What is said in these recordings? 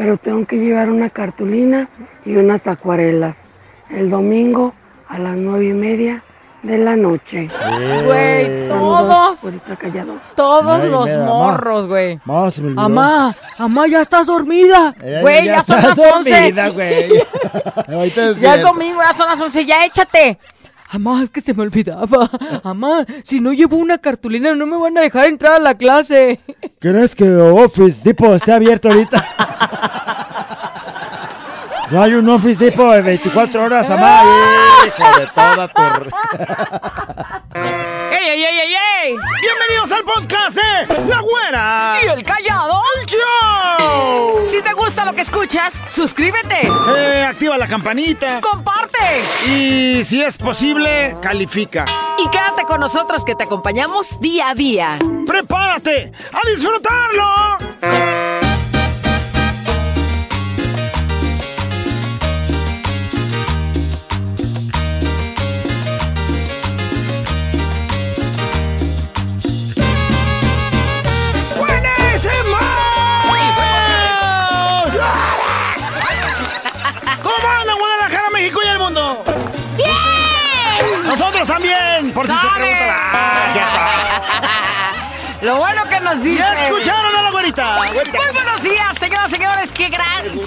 pero tengo que llevar una cartulina y unas acuarelas el domingo a las nueve y media de la noche. Güey, todos, todos los media, morros, güey. Mamá, se me olvidó. Amá, amá, ya estás dormida. Güey, ya, son las está 11. dormida, güey. Ahorita Ya es domingo, ya son las 11, ya échate. Amá, es que se me olvidaba. Amá, si no llevo una cartulina no me van a dejar entrar a la clase. ¿Crees que Office Depot esté abierto ahorita? No hay un Office Depot de 24 horas, mamá. Hijo de toda tu... ¡Ey, ey, ey, ey, ey! Bienvenidos al podcast de La Güera. ¿Y el callado? ¡Show! Si te gusta lo que escuchas, suscríbete, Eh, activa la campanita. comparte Y si es posible, califica. y quédate con nosotros que te acompañamos día a día. ¡Prepárate a disfrutarlo!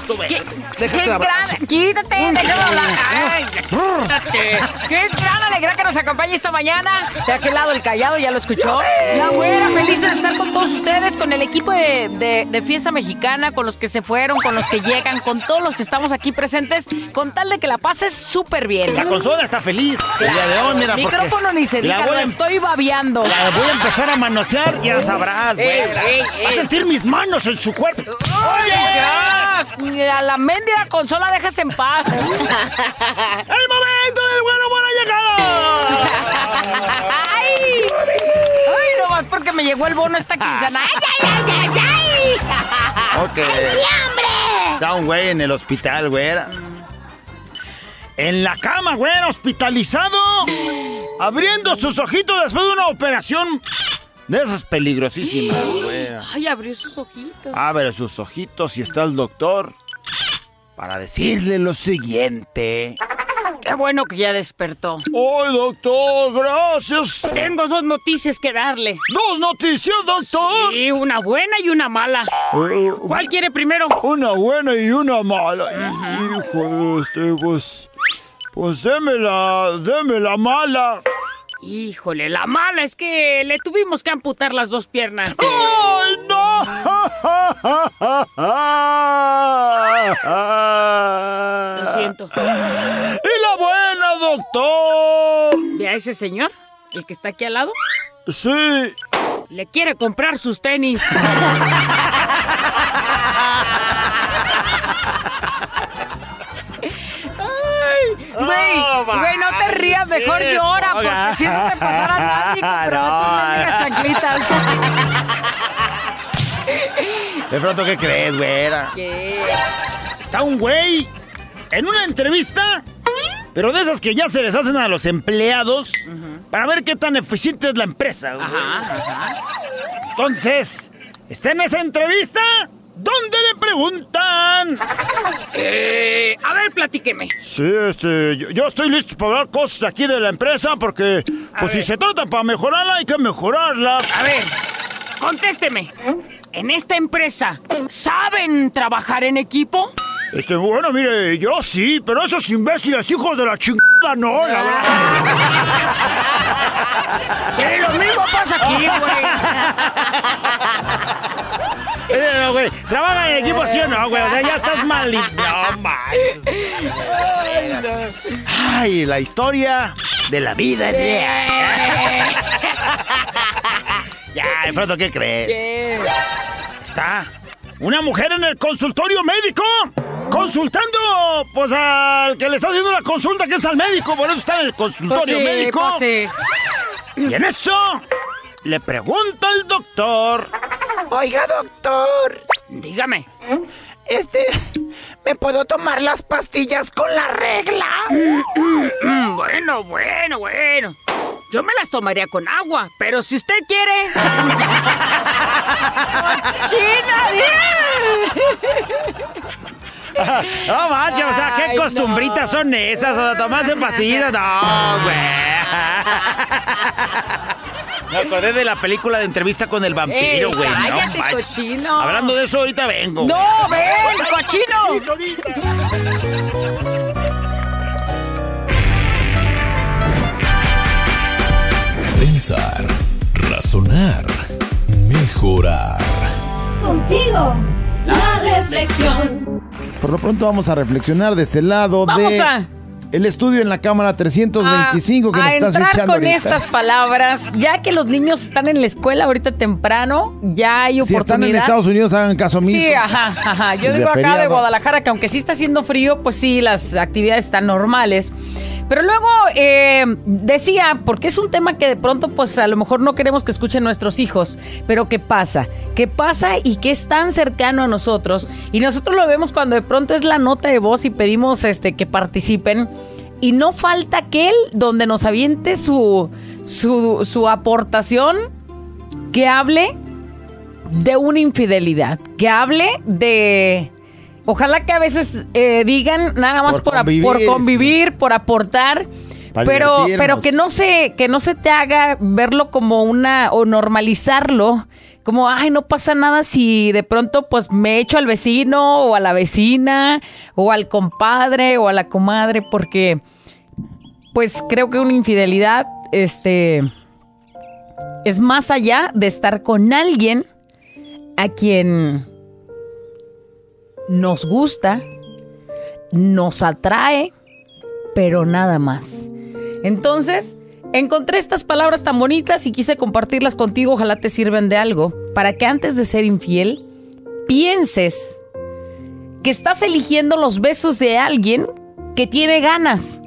Gusto ver. Qué, Déjate. Quítate, déjame hablar. Ay, quítate. Qué gran alegría que nos acompañe esta mañana. De aquel lado el callado, ya lo escuchó. La güera, feliz de estar con todos ustedes, con el equipo de, de- de fiesta mexicana, con los que se fueron, con los que llegan, con todos los que estamos aquí presentes, con tal de que la pases súper bien. La consola está feliz. El día de hoy, mira, Micrófono ni se la diga, lo a- estoy babeando. La voy a empezar a manosear, ya sabrás, Ey, güera. ey, Va a sentir mis manos en su cuerpo. ¡Oye! Mira, la mendiga consola dejas en paz. ¡El momento del bueno buena llegada! ¡Ay! ¡Ay, no más porque me llegó el bono esta quincena! ¡Ay, ay, ay, ay, ay! Ok. Está un güey en el hospital, güera. En la cama, güera, hospitalizado. Abriendo sus ojitos después de una operación de esas peligrosísimas, güera. Ay, abrió sus ojitos. Abre sus ojitos y está el doctor para decirle lo siguiente. Qué bueno que ya despertó. ¡Ay, doctor! ¡Gracias! Tengo dos noticias que darle. ¡Dos noticias, doctor! Y una buena y una mala. Eh, ¿Cuál quiere primero? Una buena y una mala. Hijo, este, pues. Pues deme la. Deme la mala. Híjole, la mala es que le tuvimos que amputar las dos piernas. ¡Ay, no! Lo siento. ¡Y la buena, doctor! ¿Ve a ese señor? El que está aquí al lado. Sí. Le quiere comprar sus tenis. Güey, No, güey, no te rías, mejor llora, porque si eso te pasara nadie compraba tus mendigas chanclitas. De pronto, ¿qué crees, güera? ¿Qué? Está un güey en una entrevista, pero de esas que ya se les hacen a los empleados para ver qué tan eficiente es la empresa, güey. Entonces, está en esa entrevista donde le preguntan. Eh, a ver, platíqueme. Sí, este, yo, yo estoy listo para hablar cosas aquí de la empresa porque, pues si ver. se trata para mejorarla, hay que mejorarla. A ver, contésteme. En esta empresa, ¿saben trabajar en equipo? Este, bueno, mire, yo sí, pero esos imbéciles hijos de la chingada no, la verdad. Sí, lo mismo pasa aquí, güey. Eh, güey, trabajan en equipo sí o no, güey, o sea, ya estás mal. No, manches. Ay, la historia de la vida. Ya, pronto, ¿qué crees? Está una mujer en el consultorio médico consultando, pues al que le está haciendo la consulta, que es al médico, por eso está en el consultorio Pues sí, médico. pues sí. Y en eso le pregunta el doctor. Oiga, doctor, Dígame. este, ¿me puedo tomar las pastillas con la regla? Mm, bueno, bueno, bueno. Yo me las tomaría con agua, pero si usted quiere. ¡China! No manches, o sea, ¿qué costumbritas no. son esas? O sea, tomarse pastillas. No, güey. Me acordé de la película de entrevista con el vampiro, Ey, güey. no cállate, cochino. Hablando de eso, ahorita vengo. ¡No, ven, cochino! Mejorar. Contigo, la reflexión. Por lo pronto vamos a reflexionar de este lado Vamos de a- el estudio en la cámara 325 que a, nos a está entrar escuchando con ahorita. estas palabras, ya que los niños están en la escuela ahorita temprano, ya hay Si están en oportunidad. Estados Unidos, hagan caso omiso. Sí, ajá, ajá. Yo digo acá de. Guadalajara que aunque sí está haciendo frío, pues sí, las actividades están normales. Pero luego eh, decía, porque es un tema que de pronto pues a lo mejor no queremos que escuchen nuestros hijos, pero ¿qué pasa? ¿Qué pasa y que es tan cercano a nosotros? Y nosotros lo vemos cuando de pronto es la nota de voz y pedimos este, que participen. Y no falta aquel donde nos aviente su, su, su aportación que hable de una infidelidad, que hable de... Ojalá que a veces eh, digan nada más Por por, por convivir, convivir, por aportar, pero, pero que no se, que no se te haga verlo como una, o normalizarlo, como, ay, no pasa nada si de pronto pues me echo al vecino o a la vecina o al compadre o a la comadre, porque pues creo que una infidelidad, este, es más allá de estar con alguien a quien nos gusta, nos atrae, pero nada más. Entonces, encontré estas palabras tan bonitas y quise compartirlas contigo, ojalá te sirvan de algo, para que antes de ser infiel, pienses que estás eligiendo los besos de alguien que tiene ganas.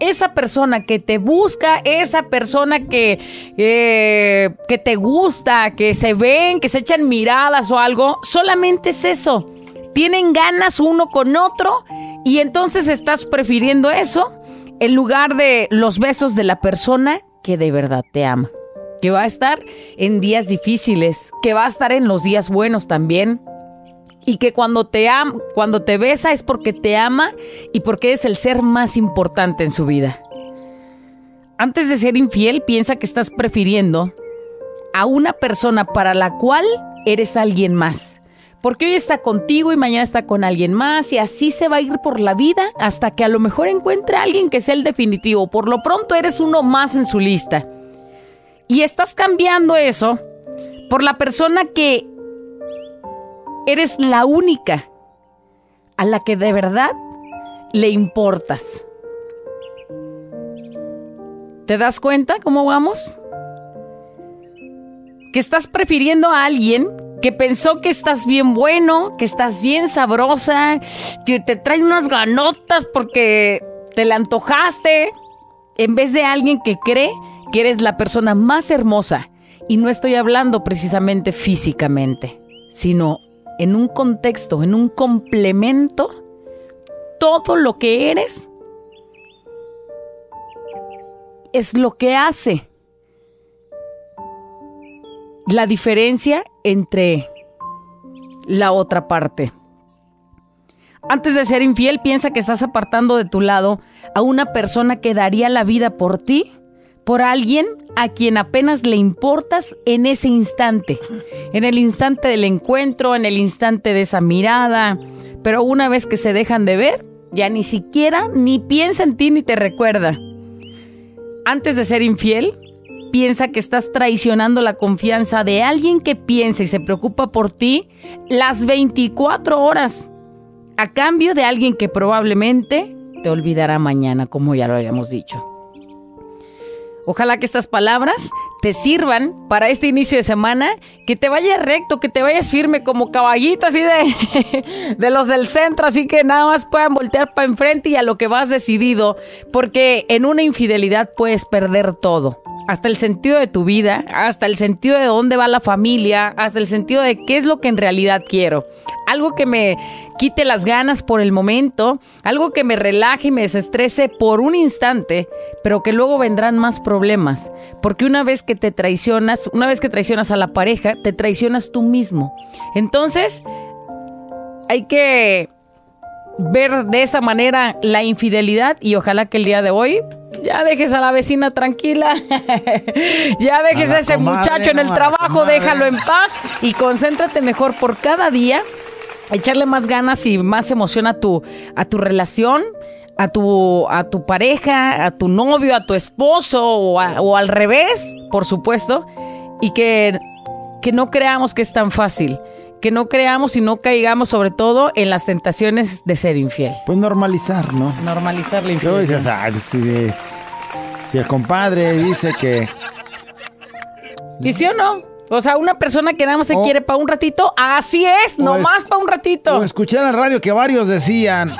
Esa persona que te busca, esa persona que, eh, que te gusta, que se ven, que se echan miradas o algo, solamente es eso. Tienen ganas uno con otro y entonces estás prefiriendo eso en lugar de los besos de la persona que de verdad te ama. Que va a estar en días difíciles, que va a estar en los días buenos también, y que cuando te am cuando te besa es porque te ama y porque es el ser más importante en su vida. Antes de ser infiel, piensa que estás prefiriendo a una persona para la cual eres alguien más. Porque hoy está contigo y mañana está con alguien más y así se va a ir por la vida hasta que a lo mejor encuentre a alguien que sea el definitivo. Por lo pronto eres uno más en su lista. Y estás cambiando eso por la persona que eres la única a la que de verdad le importas. ¿Te das cuenta cómo vamos? Que estás prefiriendo a alguien que pensó que estás bien bueno, que estás bien sabrosa, que te trae unas ganotas porque te la antojaste, en vez de alguien que cree que eres la persona más hermosa. Y no estoy hablando precisamente físicamente, sino en un contexto, en un complemento, todo lo que eres es lo que hace la diferencia entre la otra parte. Antes de ser infiel, piensa que estás apartando de tu lado a una persona que daría la vida por ti, por alguien a quien apenas le importas en ese instante, en el instante del encuentro, en el instante de esa mirada, pero una vez que se dejan de ver, ya ni siquiera ni piensa en ti ni te recuerda. Antes de ser infiel, piensa que estás traicionando la confianza de alguien que piensa y se preocupa por ti las 24 horas, a cambio de alguien que probablemente te olvidará mañana, como ya lo habíamos dicho. Ojalá que estas palabras te sirvan para este inicio de semana, que te vayas recto, que te vayas firme como caballito así de, de los del centro, así que nada más puedan voltear para enfrente y a lo que vas decidido, porque en una infidelidad puedes perder todo. Hasta el sentido de tu vida, hasta el sentido de dónde va la familia, hasta el sentido de qué es lo que en realidad quiero. Algo que me quite las ganas por el momento, algo que me relaje y me desestrese por un instante, pero que luego vendrán más problemas. Porque una vez que te traicionas, una vez que traicionas a la pareja, te traicionas tú mismo. Entonces, hay que ver de esa manera la infidelidad y ojalá que el día de hoy ya dejes a la vecina tranquila, ya dejes A ese comadre, muchacho en el no, trabajo, déjalo en paz y concéntrate mejor por cada día, echarle más ganas y más emoción a tu, a tu relación. A tu, a tu pareja, a tu novio, a tu esposo o, a- o al revés, por supuesto, y que, que no creamos que es tan fácil, que no creamos y no caigamos sobre todo en las tentaciones de ser infiel. Pues normalizar, ¿no? Normalizar la infidelidad. pues, si, si el compadre dice que ¿Y sí o no? O sea, una persona que nada más se O- quiere para un ratito, así es, nomás es- para un ratito. o escuché en la radio que varios decían,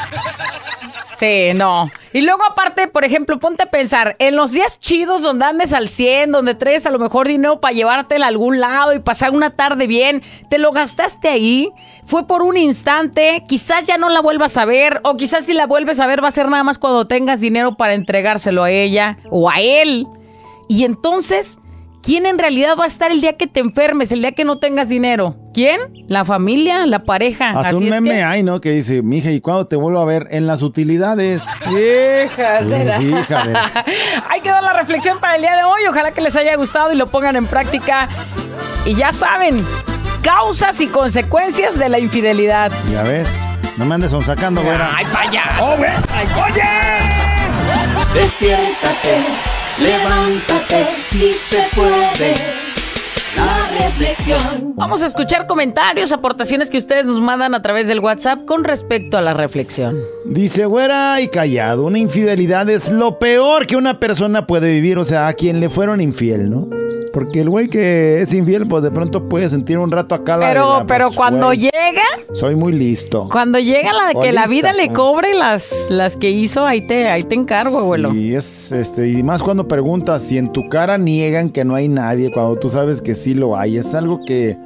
Sí, no. Y luego aparte, por ejemplo, ponte a pensar, en los días chidos donde andes al 100, donde traes a lo mejor dinero para llevártela a algún lado y pasar una tarde bien, te lo gastaste ahí, fue por un instante, quizás ya no la vuelvas a ver, o quizás si la vuelves a ver va a ser nada más cuando tengas dinero para entregárselo a ella o a él. Y entonces, ¿quién en realidad va a estar el día que te enfermes, el día que no tengas dinero? ¿Quién? La familia, la pareja. hasta Así un es meme que- hay, ¿no? Que dice, mija, ¿y cuándo te vuelvo a ver? En las utilidades. Hija, será. Sí, hija de- Hay que dar la reflexión para el día de hoy. Ojalá que les haya gustado y lo pongan en práctica. Y ya saben, causas y consecuencias de la infidelidad. Ya ves, no me andes sacando, güera. Ay, vaya. ¡Oh, güey! Despiértate, levántate, si se puede. La reflexión. Vamos a escuchar comentarios, aportaciones que ustedes nos mandan a través del WhatsApp con respecto a la reflexión. Dice, güera y callado, una infidelidad es lo peor que una persona puede vivir, o sea, a quien le fueron infiel, ¿no? Porque el güey que es infiel, pues de pronto puede sentir un rato acá la de Pero, la, pero pues, cuando güey, llega, Soy muy listo. cuando llega la de que la vida le cobre las, las que hizo, ahí te, ahí te encargo, abuelo. Y es este, y más cuando preguntas si en tu cara niegan que no hay nadie, cuando tú sabes que sí lo hay, es algo que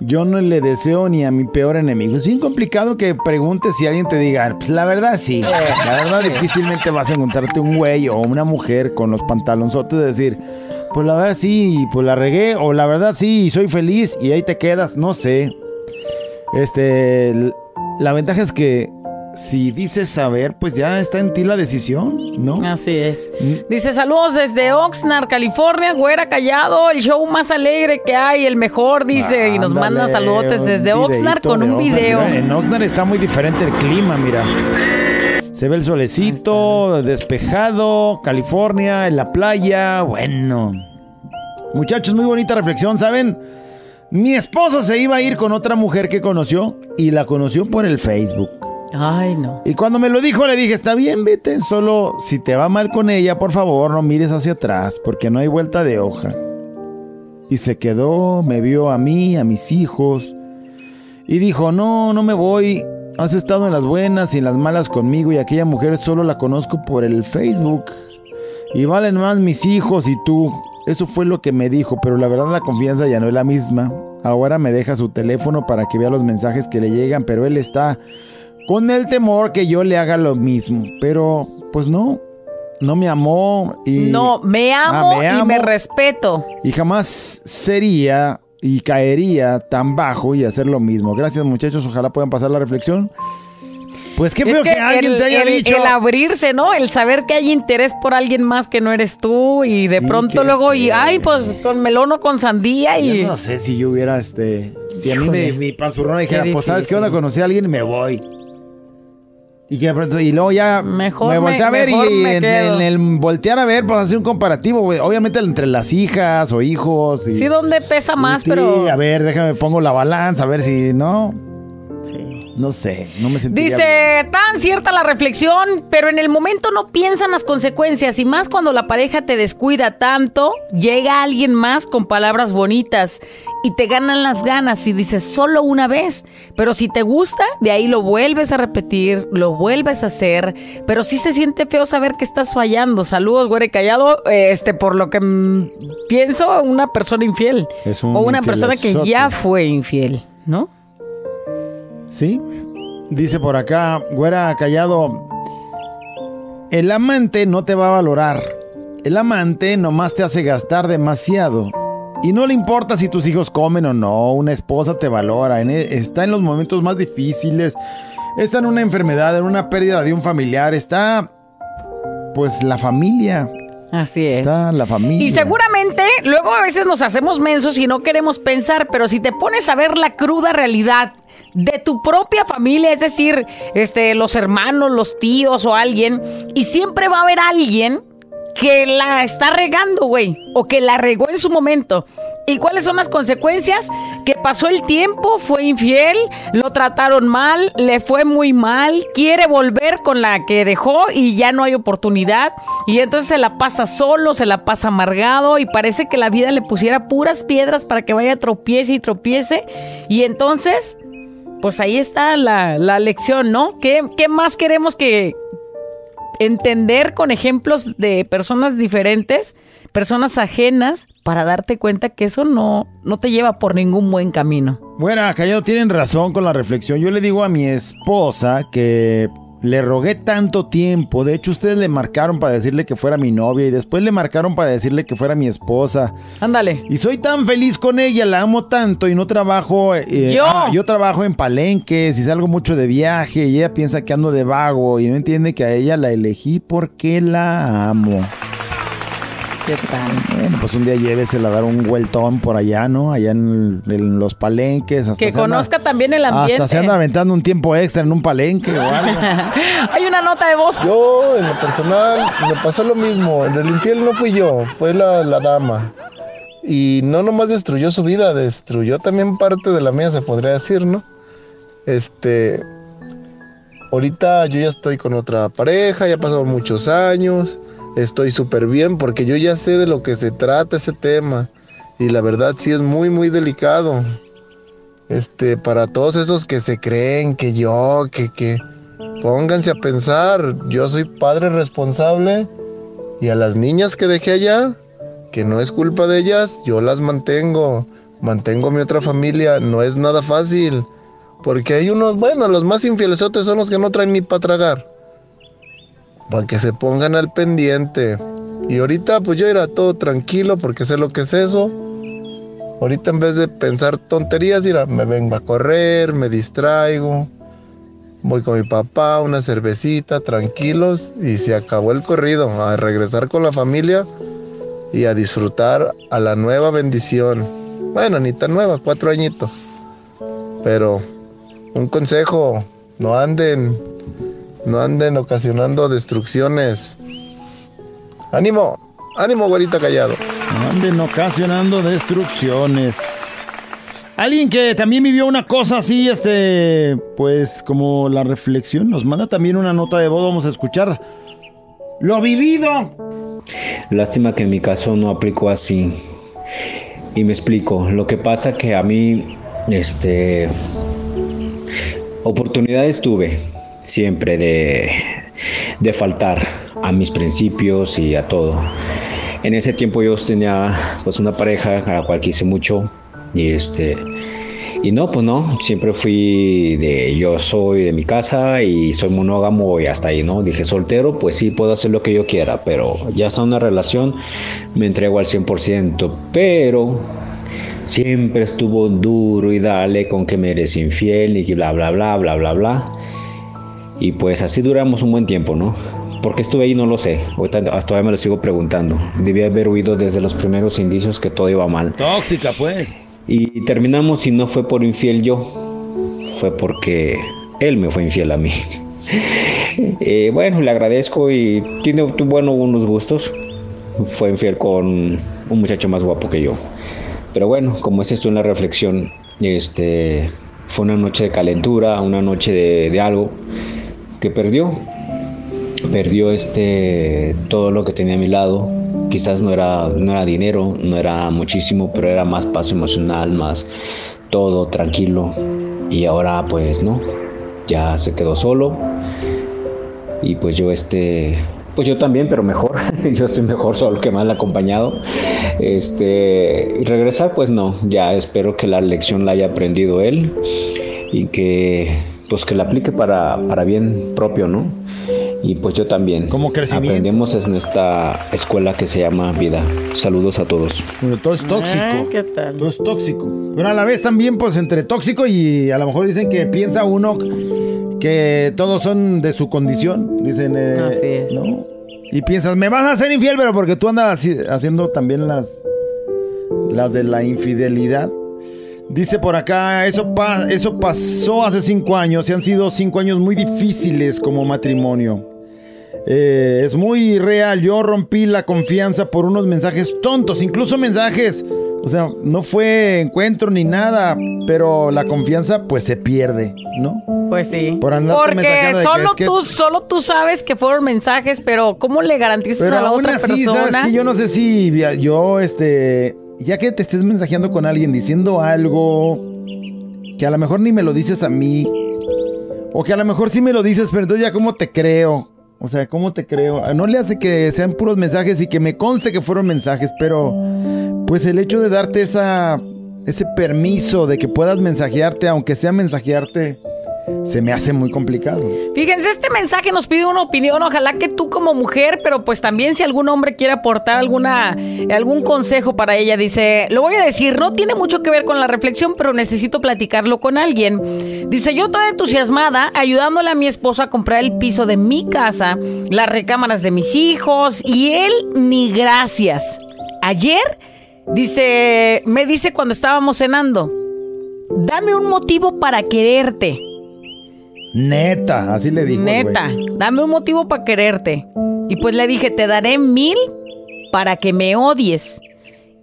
yo no le deseo ni a mi peor enemigo. Es bien complicado que preguntes si alguien te diga, pues la verdad sí. La verdad difícilmente vas a encontrarte un güey o una mujer con los pantalonzotes de decir, pues la verdad sí, pues la regué, o la verdad sí, soy feliz y ahí te quedas, no sé. Este, la ventaja es que si dices saber, pues ya está en ti la decisión, ¿no? Así es. Dice saludos desde Oxnard, California, güera callado, el show más alegre que hay, el mejor, dice, y nos manda Ándale, un desde Oxnard con un Oxnard. video. En Oxnard está muy diferente el clima, mira. Se ve el solecito, despejado, California, en la playa, bueno. Muchachos, muy bonita reflexión, ¿saben? Mi esposo se iba a ir con otra mujer que conoció y la conoció por el Facebook. Ay, no. Y cuando me lo dijo, le dije, está bien, vete, solo si te va mal con ella, por favor, no mires hacia atrás, porque no hay vuelta de hoja. Y se quedó, me vio a mí, a mis hijos, y dijo, no, no me voy, has estado en las buenas y en las malas conmigo, y aquella mujer solo la conozco por el Facebook. Y valen más mis hijos y tú. Eso fue lo que me dijo, pero la verdad la confianza ya no es la misma. Ahora me deja su teléfono para que vea los mensajes que le llegan, pero él está con el temor que yo le haga lo mismo. Pero, pues no, no me amó y... No, me Ah, amo me y amo. me respeto. Y jamás sería y caería tan bajo y hacer lo mismo. Gracias muchachos, ojalá puedan pasar la reflexión. Pues qué Es feo que, alguien el, te haya el- dicho. el abrirse, ¿no? El saber que hay interés por alguien más que no eres tú y de Sí, pronto luego, y ay, pues con melón o con sandía y... Yo no sé si yo hubiera, este, si a mí me, mi panzurrona dijera, pues sabes qué onda, conocí a alguien y me voy. Y que de pronto, y luego ya Mejor me me- volteé a ver y en, el voltear a ver, pues hacer un comparativo, güey. Obviamente entre las hijas o hijos. Y, Sí, donde pesa más, Sí, pero... a ver, déjame pongo la balanza, a ver si no. No sé, no me sentiría bien. Dice, tan cierta la reflexión, pero en el momento no piensan las consecuencias y más cuando la pareja te descuida tanto, llega alguien más con palabras bonitas y te ganan las ganas y dices solo una vez, pero si te gusta, de ahí lo vuelves a repetir, lo vuelves a hacer, pero sí se siente feo saber que estás fallando. Saludos, güere callado, este por lo que mm, pienso, una persona infiel Es un o una persona que ya fue infiel, ¿no? Sí. Dice por acá, güera callado. El amante no te va a valorar. El amante nomás te hace gastar demasiado. Y no le importa si tus hijos comen o no. Una esposa te valora. e- está en los momentos más difíciles. Está en una enfermedad, en una pérdida de un familiar. Está, pues, la familia. Así es. Está la familia. Y seguramente luego a veces nos hacemos mensos y no queremos pensar, pero si te pones a ver la cruda realidad de tu propia familia, es decir, este, los hermanos, los tíos o alguien, y siempre va a haber alguien que la está regando, güey, o que la regó en su momento. ¿Y cuáles son las consecuencias? Que pasó el tiempo, fue infiel, lo trataron mal, le fue muy mal, quiere volver con la que dejó y ya no hay oportunidad. Y entonces se la pasa solo, se la pasa amargado y parece que la vida le pusiera puras piedras para que vaya tropiece y tropiece. Y entonces, pues ahí está la, la lección, ¿no? ¿Qué, qué más queremos que, entender con ejemplos de personas diferentes, personas ajenas, para darte cuenta que eso no, no te lleva por ningún buen camino. Bueno, Callado, tienen razón con la reflexión. Yo le digo a mi esposa que le rogué tanto tiempo. De hecho, ustedes le marcaron para decirle que fuera mi novia y después le marcaron para decirle que fuera mi esposa. Ándale. Y soy tan feliz con ella, la amo tanto y no trabajo. eh, Yo. ah, yo trabajo en palenques y salgo mucho de viaje y ella piensa que ando de vago y no entiende que a ella la elegí porque la amo. ¿Qué tal? Bueno, pues un día llévesela a dar un vueltón por allá, ¿no? Allá en, en los palenques. Hasta Que anda- conozca también el ambiente. hasta se anda aventando un tiempo extra en un palenque o algo. Hay una nota de voz. Yo, en lo personal, me pasó lo mismo. En el infiel no fui yo, fue la, la dama. Y no nomás destruyó su vida, destruyó también parte de la mía, se podría decir, ¿no? Este. Ahorita yo ya estoy con otra pareja, ya pasaron muchos años, estoy súper bien porque yo ya sé de lo que se trata ese tema. Y la verdad sí es muy, muy delicado. Este, para todos esos que se creen que yo, que, que, Pónganse a pensar, yo soy padre responsable y a las niñas que dejé allá, que no es culpa de ellas, yo las mantengo, mantengo mi otra familia, no es nada fácil, porque hay unos, bueno, los más infielesotes son los que no traen ni para tragar, para que se pongan al pendiente. Y ahorita pues yo era todo tranquilo porque sé lo que es eso. Ahorita en vez de pensar tonterías, mira, me vengo a correr, me distraigo. Voy con mi papá, una cervecita, tranquilos, y se acabó el corrido, a regresar con la familia y a disfrutar a la nueva bendición. Bueno, ni tan nueva, cuatro añitos. Pero un consejo, no anden, no anden ocasionando destrucciones. Ánimo, ánimo, güerita callado. No anden ocasionando destrucciones. Alguien que también vivió una cosa así, este, pues como la reflexión, nos manda también una nota de voz, vamos a escuchar. Lo vivido. Lástima que en mi caso no aplicó así. Y me explico. Lo que pasa que a mí, este, oportunidades tuve siempre de, de faltar a mis principios y a todo. En ese tiempo yo tenía pues una pareja a la cual quise mucho y este y no, pues no, siempre fui de yo soy de mi casa y soy monógamo y hasta ahí, ¿no? Dije soltero, pues sí, puedo hacer lo que yo quiera, pero ya está una relación, me entrego al 100%, pero siempre estuvo duro y dale con que me eres infiel y bla, bla, bla, bla, bla, bla. Y pues así duramos un buen tiempo, ¿no? ¿Por qué estuve ahí? No lo sé. Ahorita hasta todavía me lo sigo preguntando. Debí haber huido desde los primeros indicios que todo iba mal. Tóxica, pues. Y terminamos y no fue por infiel yo, fue porque él me fue infiel a mí. Eh, bueno, le agradezco y tiene bueno unos gustos. Fue infiel con un muchacho más guapo que yo. Pero bueno, como es esto una reflexión, este, fue una noche de calentura, una noche de, de algo perdió. Perdió este, todo lo que tenía a mi lado. Quizás no era, no era dinero, no era muchísimo, pero era más paz emocional, más todo tranquilo. Y ahora pues no, ya se quedó solo. Y pues yo este, pues yo también, pero mejor. yo estoy mejor solo que mal acompañado. Este, regresar pues no, ya espero que la lección la haya aprendido él y que pues que la aplique para, para bien propio, ¿no? Y pues yo también. Como crecimiento. Aprendemos en esta escuela que se llama vida. Saludos a todos. Bueno, todo es tóxico. Ah, ¿Qué tal? Todo es tóxico. Pero a la vez también, pues, entre tóxico y a lo mejor dicen que piensa uno que todos son de su condición. Dicen, eh, Así es. ¿no? Y piensas, me vas a hacer infiel, pero porque tú andas haci- haciendo también las, las de la infidelidad. Dice por acá, eso, pa- eso pasó hace cinco años y han sido cinco años muy difíciles como matrimonio. Eh, es muy real, yo rompí la confianza por unos mensajes tontos, incluso mensajes, o sea, no fue encuentro ni nada, pero la confianza pues se pierde, ¿no? Pues sí. Por Porque que solo que- tú, solo tú sabes que fueron mensajes, pero ¿cómo le garantizas Pero a la aún otra así, ¿sabes persona? que Yo no sé si yo, este, ya que te estés mensajeando con alguien diciendo algo que a lo mejor ni me lo dices a mí, o que a lo mejor sí me lo dices, pero entonces ya cómo te creo. O sea, ¿cómo te creo? Ah, No le hace que sean puros mensajes y que me conste que fueron mensajes, pero pues el hecho de darte esa, ese permiso de que puedas mensajearte, aunque sea mensajearte, se me hace muy complicado. Fíjense, este mensaje nos pide una opinión. Ojalá que tú como mujer, pero pues también si algún hombre quiere aportar alguna, algún consejo para ella, dice, lo voy a decir, no tiene mucho que ver con la reflexión, pero necesito platicarlo con alguien. Dice, yo toda entusiasmada, ayudándole a mi esposo a comprar el piso de mi casa, las recámaras de mis hijos, y él ni gracias. Ayer, dice, me dice cuando estábamos cenando, dame un motivo para quererte. Neta, así le dijo. Neta, dame un motivo para quererte. Y pues le dije, te daré mil para que me odies.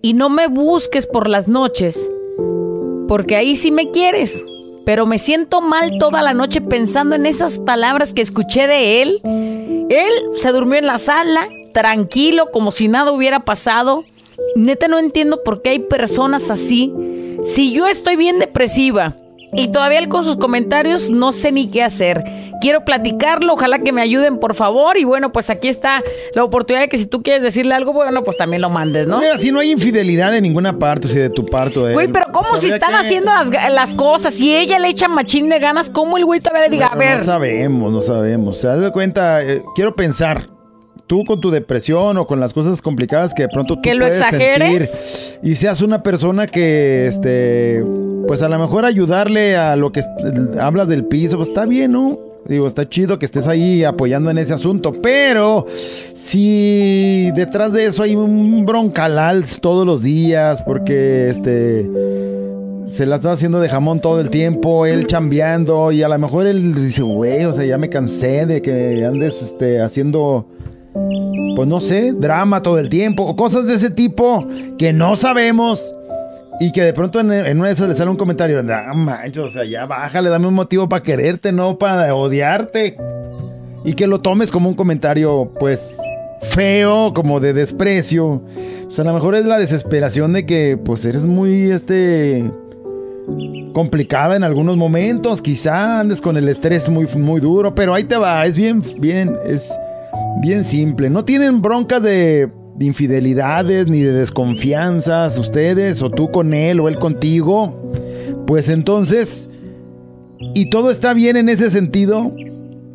Y no me busques por las noches, porque ahí sí me quieres. Pero me siento mal toda la noche pensando en esas palabras que escuché de él. Él se durmió en la sala, tranquilo, como si nada hubiera pasado. Neta no entiendo por qué hay personas así. Si yo estoy bien depresiva y todavía él con sus comentarios no sé ni qué hacer. Quiero platicarlo, ojalá que me ayuden por favor. Y bueno, pues aquí está la oportunidad de que si tú quieres decirle algo, bueno, pues también lo mandes, ¿no? Mira, si no hay infidelidad de ninguna parte, si de tu parte o de Güey, pero ¿cómo si están que- haciendo las, las cosas? Si ella le echa machín de ganas, ¿cómo el güey todavía le diga, a ver? No sabemos, no sabemos. Se da cuenta, eh, quiero pensar, tú con tu depresión o con las cosas complicadas que de pronto tú ¿Que lo puedes exageres? sentir y seas una persona que, este, pues a lo mejor ayudarle a lo que hablas del piso, pues está bien, ¿no? Digo, está chido que estés ahí apoyando en ese asunto, pero si detrás de eso hay un broncalal todos los días, porque este se la está haciendo de jamón todo el tiempo, él chambeando, y a lo mejor él dice, güey, o sea, ya me cansé de que andes este, haciendo, pues no sé, drama todo el tiempo, o cosas de ese tipo que no sabemos. Y que de pronto en, en una de esas le sale un comentario, no manches, o sea, ya bájale, dame un motivo para quererte, no para odiarte. Y que lo tomes como un comentario, pues, feo, como de desprecio. O sea, a lo mejor es la desesperación de que, pues, eres muy, este, complicada en algunos momentos. Quizá andes con el estrés muy, muy duro, pero ahí te va, es bien, bien, es bien simple. No tienen broncas de, de infidelidades ni de desconfianzas ustedes, o tú con él, o él contigo. Pues entonces, y todo está bien en ese sentido,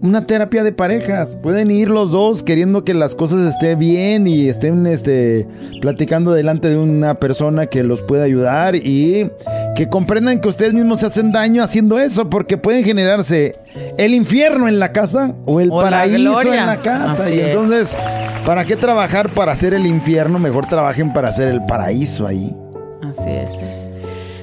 una terapia de parejas. Pueden ir los dos queriendo que las cosas estén bien y estén este, platicando delante de una persona que los pueda ayudar y que comprendan que ustedes mismos se hacen daño haciendo eso porque pueden generarse el infierno en la casa o el O paraíso en la casa. Así y es. ¿Para qué trabajar para hacer el infierno? Mejor trabajen para hacer el paraíso ahí. Así es.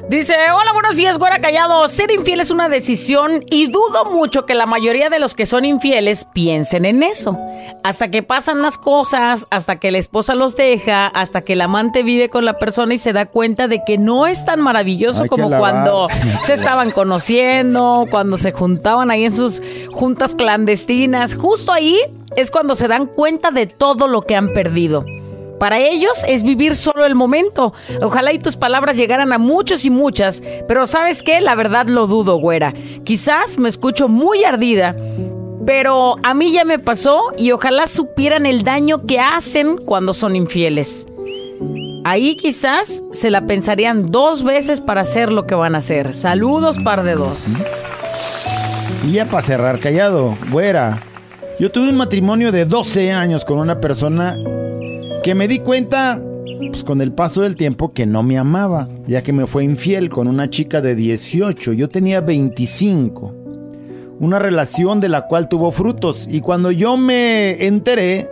Dice, hola, buenos días, güera callado. Ser infiel es una decisión y dudo mucho que la mayoría de los que son infieles piensen en eso. Hasta que pasan las cosas, hasta que la esposa los deja, hasta que el amante vive con la persona y se da cuenta de que no es tan maravilloso Hay como cuando se estaban conociendo, cuando se juntaban ahí en sus juntas clandestinas. Justo ahí es cuando se dan cuenta de todo lo que han perdido. Para ellos es vivir solo el momento. Ojalá y tus palabras llegaran a muchos y muchas, pero ¿sabes qué? La verdad lo dudo, güera. Quizás me escucho muy ardida, pero a mí ya me pasó y ojalá supieran el daño que hacen cuando son infieles. Ahí quizás se la pensarían dos veces para hacer lo que van a hacer. Saludos, par de dos. Y ya para cerrar, callado, güera. Yo tuve un matrimonio de 12 años con una persona que me di cuenta, pues con el paso del tiempo, que no me amaba, ya que me fue infiel con una chica de 18. Yo tenía 25. Una relación de la cual tuvo frutos. Y cuando yo me enteré,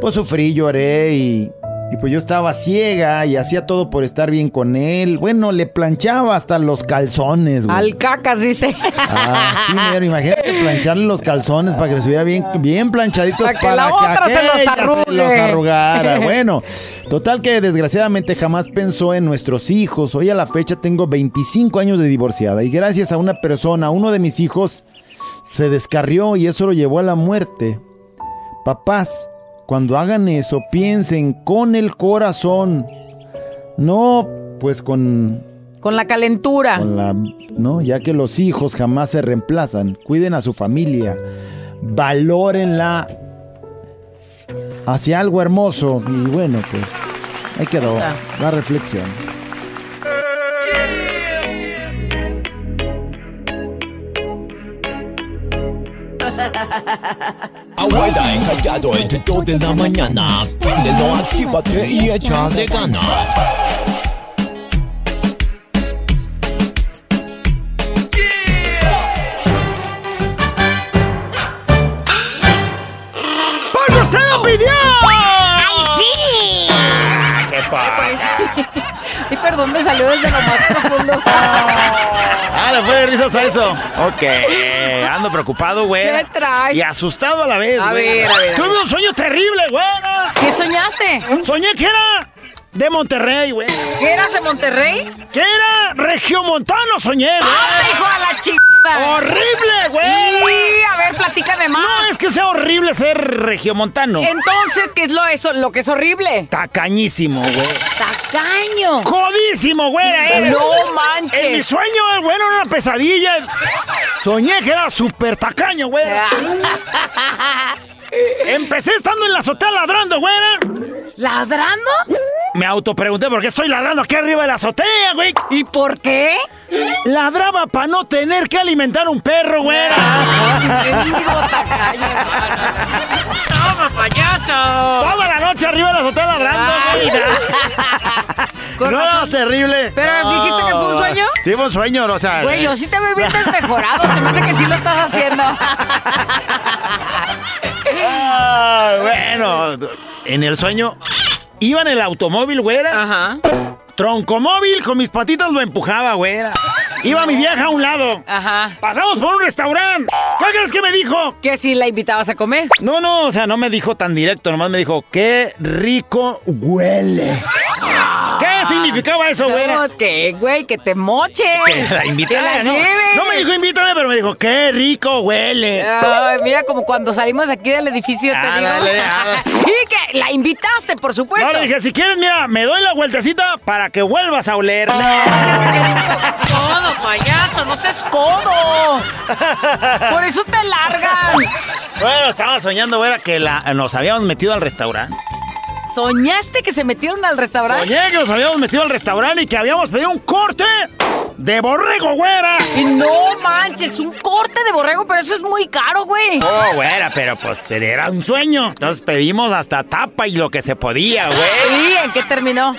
pues sufrí, lloré y, y pues yo estaba ciega y hacía todo por estar bien con él. Bueno, le planchaba hasta los calzones, güey. Al cacas, dice. Ah, sí, imagínate plancharle los calzones para que estuviera bien, bien planchaditos Para que la que otra se los aquella arrugue. se los arrugara. Bueno, total que desgraciadamente jamás pensó en nuestros hijos. Hoy a la fecha tengo 25 años de divorciada y gracias a una persona, uno de mis hijos se descarrió y eso lo llevó a la muerte. Papás, cuando hagan eso, piensen con el corazón, no pues con Con la calentura. con la- ¿no? Ya que los hijos jamás se reemplazan. Cuiden a su familia. Valórenla hacia algo hermoso. Y bueno, pues ahí quedó la reflexión. Abuela encallado entre 2 de la mañana. Préndelo, actívate y échale ganas. ¡Porque usted lo pidió! ¡Ay, sí! ¡Qué padre! Y perdón, me salió desde lo más profundo. Ah, le fue de risas a eso. Ok, ando preocupado, güey. ¿Qué traes? Y asustado a la vez, A güey. ver, a ver, Tuve un sueño terrible, güey. ¿Qué soñaste? Soñé que era de Monterrey, güey. ¿Que eras de Monterrey? Que era regiomontano, soñé, güey. ¡Ah, hijo a la ¡Horrible, güey! Sí, a ver, platícame más. No es que sea horrible ser regiomontano. Entonces, ¿qué es lo, eso, lo que es horrible? Tacañísimo, güey. ¡Tacaño! Jodísimo, güey. eh. No manches. En mi sueño, güey, era una pesadilla. Soñé que era súper tacaño, güey. Empecé estando en la azotea ladrando, güey. ¿Ladrando? Me autopregunté por qué estoy ladrando aquí arriba de la azotea, güey. ¿Y por qué? Ladraba para no tener que alimentar un perro, güey. ¡Toma, payaso! Toda la noche arriba de la azotea ladrando, güey. No, razón. terrible. ¿Pero dijiste que fue un sueño? Sí, fue un sueño, o sea. Güey, yo sí te veo bien desmejorado. Se me hace que sí lo estás haciendo. Ah, bueno, en el sueño iba en el automóvil, güera. Ajá. Troncomóvil, con mis patitas lo empujaba, güera. Iba mi vieja a un lado. Ajá. Pasamos por un restaurante. ¿Qué crees que me dijo? Que si la invitabas a comer. No, no, o sea, no me dijo tan directo, nomás me dijo, qué rico huele. ¿Qué significaba eso, güera? No, que, güey, que te moche. Que la invitara, la ¿no? lleves. No me dijo invítame, pero me dijo, qué rico huele. Ay, mira, como cuando salimos aquí del edificio, te Ah, digo. dale, ah. y que la invitaste, por supuesto. No, le dije, si quieres, mira, me doy la vueltecita para que vuelvas a oler. No, codo, payaso, no seas codo. Por eso te largan. Bueno, estaba soñando, güera, que la, nos habíamos metido al restaurante. ¿Soñaste que se metieron al restaurante? Soñé que nos habíamos metido al restaurante y que habíamos pedido un corte de borrego, güera. Y no manches, un corte de borrego, pero eso es muy caro, güey. Oh, güera, pero pues era un sueño. Entonces pedimos hasta tapa y lo que se podía, güey. ¿Y en qué terminó?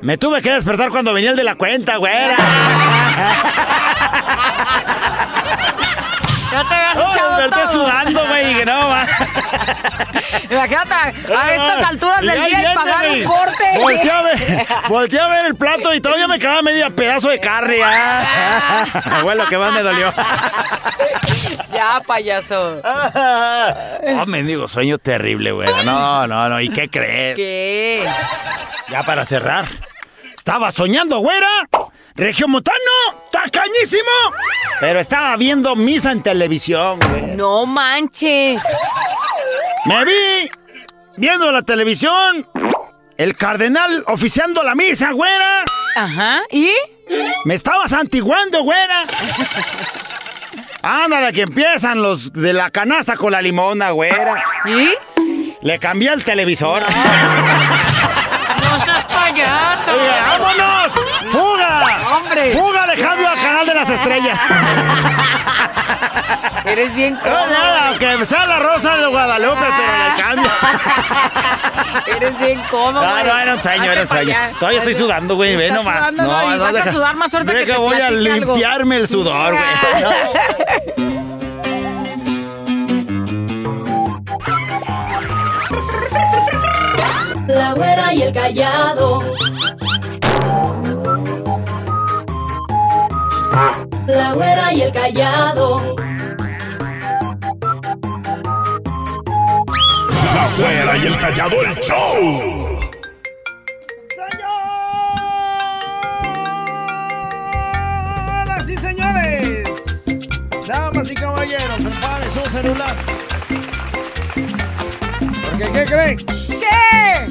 Me tuve que despertar cuando venía el de la cuenta, güera. Ya te habías Oh, echado desperté todo. sudando, güey, y que no, va. Imagínate, a estas alturas del día y pagar un corte. Volteé a ver, volteé a ver el plato y todavía me quedaba media pedazo de carne. Ah, Abuelo, que más me dolió. Ya, payaso. Oh, mendigo sueño terrible, güey. No, no, no. ¿Y qué crees? ¿Qué? Ya para cerrar. Estaba soñando, güera. Regiomontano, tacañísimo. Pero estaba viendo misa en televisión, güey. No manches. Me vi viendo la televisión. El cardenal oficiando la misa, güera. Ajá, ¿y? Me estaba santiguando, güera. Ándale, que empiezan los de la canasta con la limona, güera. ¿Y? Le cambié el televisor. No payaso. ¡Vámonos! ¡Fuga! ¡Hombre! ¡Fuga! Le cambio al canal de las estrellas. Eres bien No, cómodo. nada, aunque sea la rosa de Guadalupe, pero le cambio. Eres bien cómodo. No, no, era un sueño, era un sueño. Todavía estoy sudando, güey, ve nomás. no, y vas a sudar más suerte que te voy a limpiarme el sudor, güey. La güera y el callado. La güera y el callado. La güera y el callado, el show. Señoras y señores, damas y caballeros, preparen su celular. Porque, ¿qué creen? ¿Qué?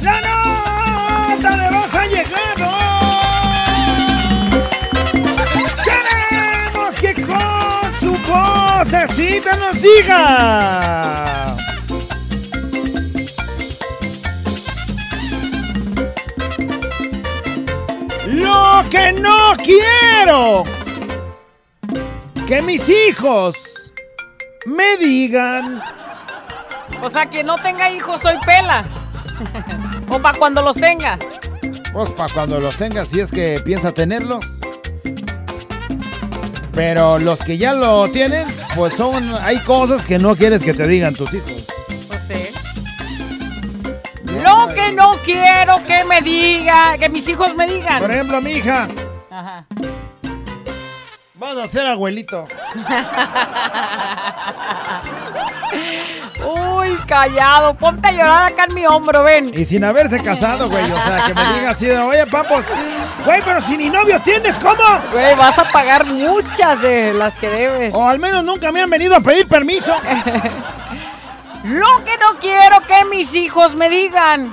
¡La nota de voz ha llegado! ¡Queremos que con su vocecita nos diga! Lo que no quiero que mis hijos me digan O sea, que no tenga hijos, soy pela. o para cuando los tenga. Pues para cuando los tengas, si es que piensa tenerlos. Pero los que ya lo tienen, pues son. Hay cosas que no quieres que te digan tus hijos. Pues sí. Lo que no quiero que me diga, que mis hijos me digan. Por ejemplo, mi hija, Ajá. vas a ser abuelito. Callado, ponte a llorar acá en mi hombro, ven. Y sin haberse casado, güey. O sea, que me diga así de, oye, papos, güey, pero si ni novio tienes, ¿cómo? Güey, vas a pagar muchas de las que debes. O al menos nunca me han venido a pedir permiso. Lo que no quiero que mis hijos me digan.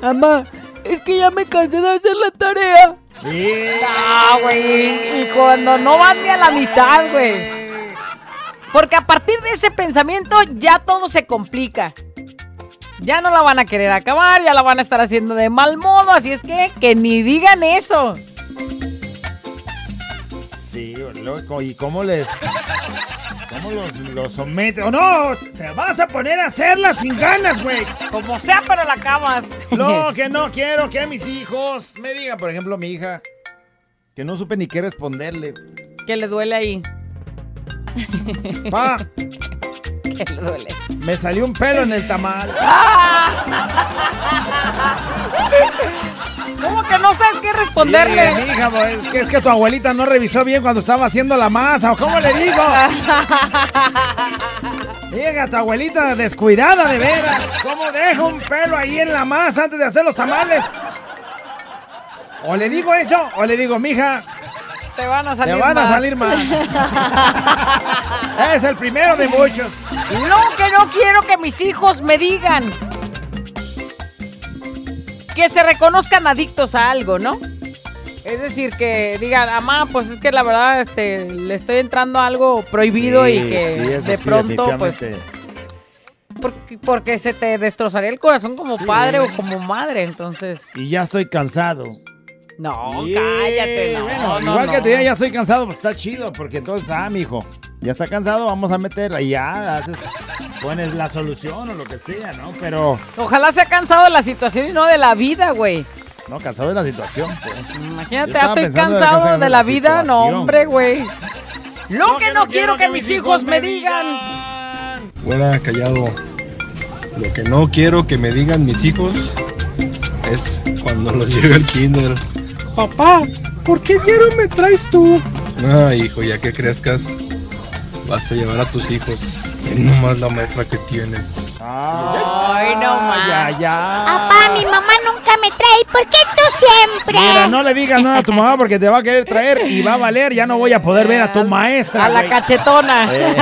Mamá, es que ya me cansé de hacer la tarea. Ah, güey. Y cuando no van ni a la mitad, güey. Porque a partir de ese pensamiento ya todo se complica. Ya no la van a querer acabar, ya la van a estar haciendo de mal modo, así es que que ni digan eso. Sí, loco, ¿y cómo les. ¿Cómo los, los somete? ¡Oh, no! ¡Te vas a poner a hacerla sin ganas, güey! Como sea, pero la acabas. Lo que no quiero que mis hijos me digan, por ejemplo, mi hija, que no supe ni qué responderle. Que le duele ahí. Pa, Que le duele. me salió un pelo en el tamal. ¿Cómo que no sabes qué responderle? Sí, mi hija, pues, es que, es que tu abuelita no revisó bien cuando estaba haciendo la masa. ¿o ¿Cómo le digo? Llega tu abuelita descuidada de veras. ¿Cómo deja un pelo ahí en la masa antes de hacer los tamales? O le digo eso, o le digo, mija, Te van a salir te van más. a salir mal. es el primero de muchos. Lo que no quiero que mis hijos me digan. Que se reconozcan adictos a algo, ¿no? Es decir, que digan, mamá, pues es que la verdad este, le estoy entrando a algo prohibido y que sí, de sí, pronto, pues, porque, porque se te destrozaría el corazón como padre o como madre, entonces, Y ya estoy cansado No, cállate, no, bueno, no, igual no. que te diga ya estoy cansado, pues está chido, porque entonces, ah, mijo, ya está cansado, vamos a meterla y ya haces, pones la solución o lo que sea, ¿no? Pero, Ojalá sea cansado de la situación y no de la vida, güey. no, cansado de la situación, pues. Imagínate, ya estoy de cansado de de la la vida. No, hombre, güey. Lo que no quiero que mis hijos me digan. Fuera callado. Lo que no quiero que me digan mis hijos es cuando los lleve al kinder. Papá, ¿por qué diario me traes tú? Ah, hijo, ya que crezcas, vas a llevar a tus hijos. Y no más la maestra que tienes. Ay, no más. Ya, ya. Papá, mi mamá nunca me trae. ¿Por qué tú siempre? Mira, no le digas nada a tu mamá porque te va a querer traer y va a valer, ya no voy a poder ver a tu maestra. A la cachetona. Eh.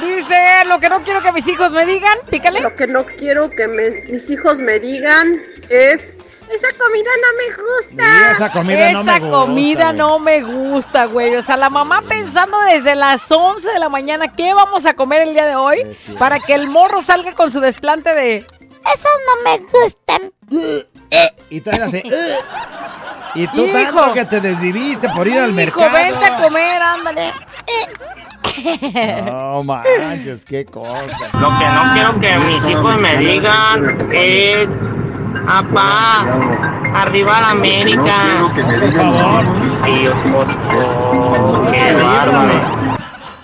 Dice, lo que no quiero que mis hijos me digan, pícale. Lo que no quiero que me- mis hijos me digan es esa comida no me gusta. Sí, esa comida no me Esa gusta, comida güey. no me gusta, güey. O sea, la mamá pensando desde las 11 de la mañana qué vamos a comer el día de hoy para que el morro salga con su desplante de... Esos no me gustan. Y tú eras así. Y tú Hijo. tanto que te desviviste por ir al Hijo, mercado. vente a comer, ándale. No manches, qué cosa. Lo que no quiero que mis hijos me digan es, papá, arriba la América. Por favor. Dios, por favor, qué bárbaro.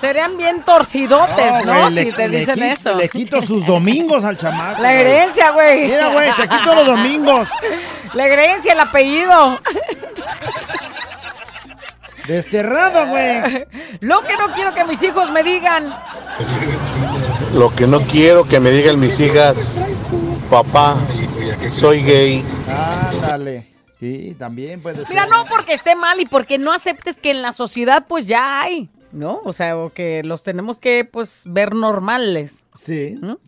Serían bien torcidotes, ¿no? güey, si le- te le dicen eso. Le quito sus domingos al chamaco. La herencia, güey. Mira, güey, te quito los domingos. La herencia, el apellido. Desterrado, güey. Lo que no quiero que mis hijos me digan. Lo que no quiero que me digan mis hijas, papá, soy gay. Ándale. Sí, también puede ser. Mira, no porque esté mal y porque no aceptes que en la sociedad pues ya hay, ¿no? O sea, o que los tenemos que pues ver normales. Sí. ¿no?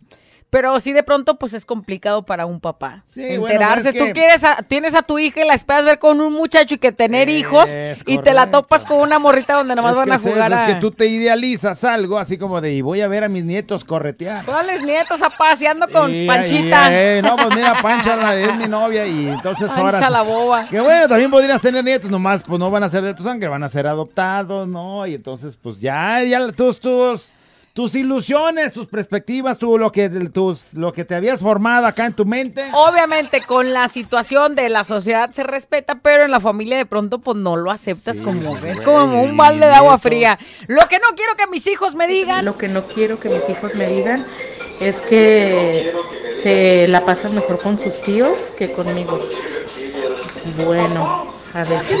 Pero sí de pronto pues es complicado para un papá Sí, bueno, enterarse. es Tú que- quieres a- tienes a tu hija y la esperas ver con un muchacho y que tener hijos y te la topas con una morrita donde nomás Es van a es jugar es a... que tú te idealizas algo así como de, y voy a ver a mis nietos corretear. ¿Cuáles nietos paseando con Y- Panchita? y, eh, no, pues mira, Pancha la- es mi novia y entonces Pancha ahora... la boba. Que bueno, también podrías tener nietos, nomás pues no van a ser de tu sangre, van a ser adoptados, ¿no? Y entonces pues ya, ya tus, tus, tus ilusiones, tus perspectivas, tú lo que, tus, lo que te habías formado acá en tu mente. Obviamente con la situación de la sociedad se respeta, pero en la familia de pronto pues no lo aceptas como es como un balde de agua fría. Lo que no quiero que mis hijos me digan. Lo que no quiero que mis hijos me digan es que se la pasan mejor con sus tíos que conmigo. Bueno, a veces.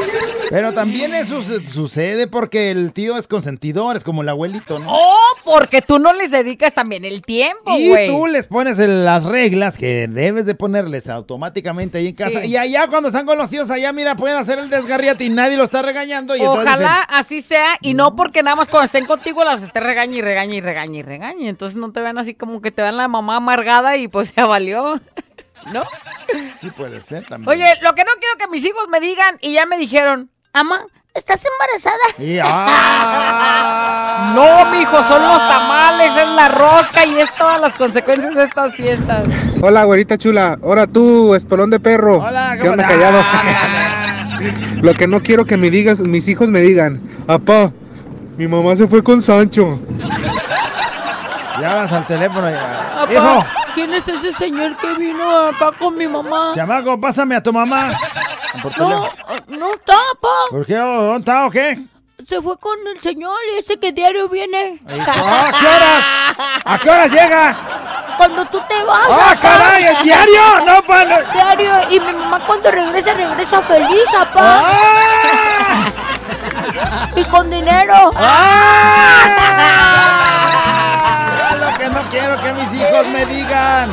Pero también eso su- sucede porque el tío es consentidor, es como el abuelito, ¿no? Oh, porque tú no les dedicas también el tiempo, Y güey. tú les pones el- las reglas que debes de ponerles automáticamente ahí en casa. Sí. Y allá cuando están con los tíos, allá mira, pueden hacer el desgarriate y nadie lo está regañando. Y Ojalá así sea y no porque nada más cuando estén contigo las esté regaña y regaña y regaña y regaña. Entonces no te vean así como que te dan la mamá amargada y pues ya valió. ¿No? sí puede ser también. Oye, lo que no quiero que mis hijos me digan y ya me dijeron, ama, ¿estás embarazada? Y, ah, No, mijo, son los tamales, es la rosca y es todas las consecuencias de estas fiestas. Hola, güerita chula. Ahora tú, espolón de perro. Hola, ¿Qué onda, callado? Lo que no quiero que me digas, mis hijos me digan, papá, mi mamá se fue con Sancho. Ya hablas al teléfono. ya. Hijo, ¿quién es ese señor que vino acá con mi mamá? chamaco, pásame a tu mamá. Por No, no está, papá. ¿Por qué? ¿Dónde está o qué? Se fue con el señor ese que diario viene. ¿A qué horas? ¿A qué horas llega? Cuando tú te vas. ¡Ah, caray! ¿El diario? No, pa, no. Diario. Y mi mamá cuando regresa, regresa feliz, papá. ¡Ah! Y con dinero. ¡Ah! Que no quiero que mis hijos me digan.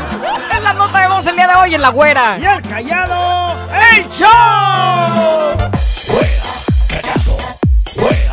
Es la nota de voz el día de hoy en la güera. Y el callado, ¡El show! que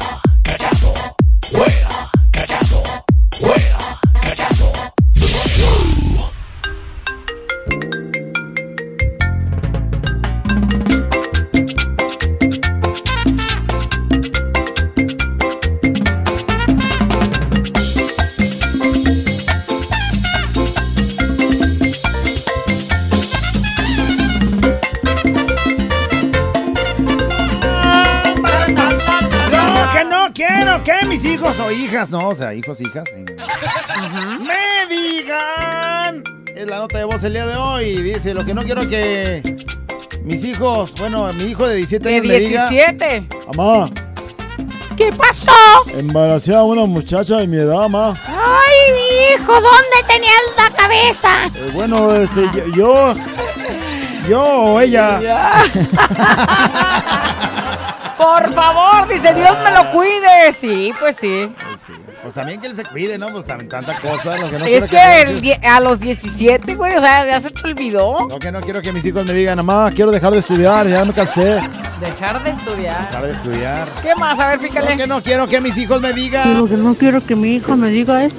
hijas, no, o sea, hijos, hijas, sí. me digan. Es la nota de voz el día de hoy. Dice, lo que no quiero que mis hijos, bueno, mi hijo de 17 De años me diga... 17. Mamá, ¿Qué pasó? embaracé a una muchacha de mi edad, mamá. Ay, hijo, ¿dónde tenías la cabeza? Eh, bueno, este, yo... Yo o ella. Por favor, dice Dios me lo cuide. Sí, pues sí. Pues también que él se cuide, ¿no? Pues también tanta cosa. Lo que no quiero es que el die- a los 17, güey, o sea, ya se te olvidó Lo que no quiero que mis hijos me digan, mamá, quiero dejar de estudiar, ya me cansé. dejar de estudiar. Dejar de estudiar. ¿Qué más? A ver, pícale. Lo que no quiero que mis hijos me digan. lo que no quiero que mi hija me diga es,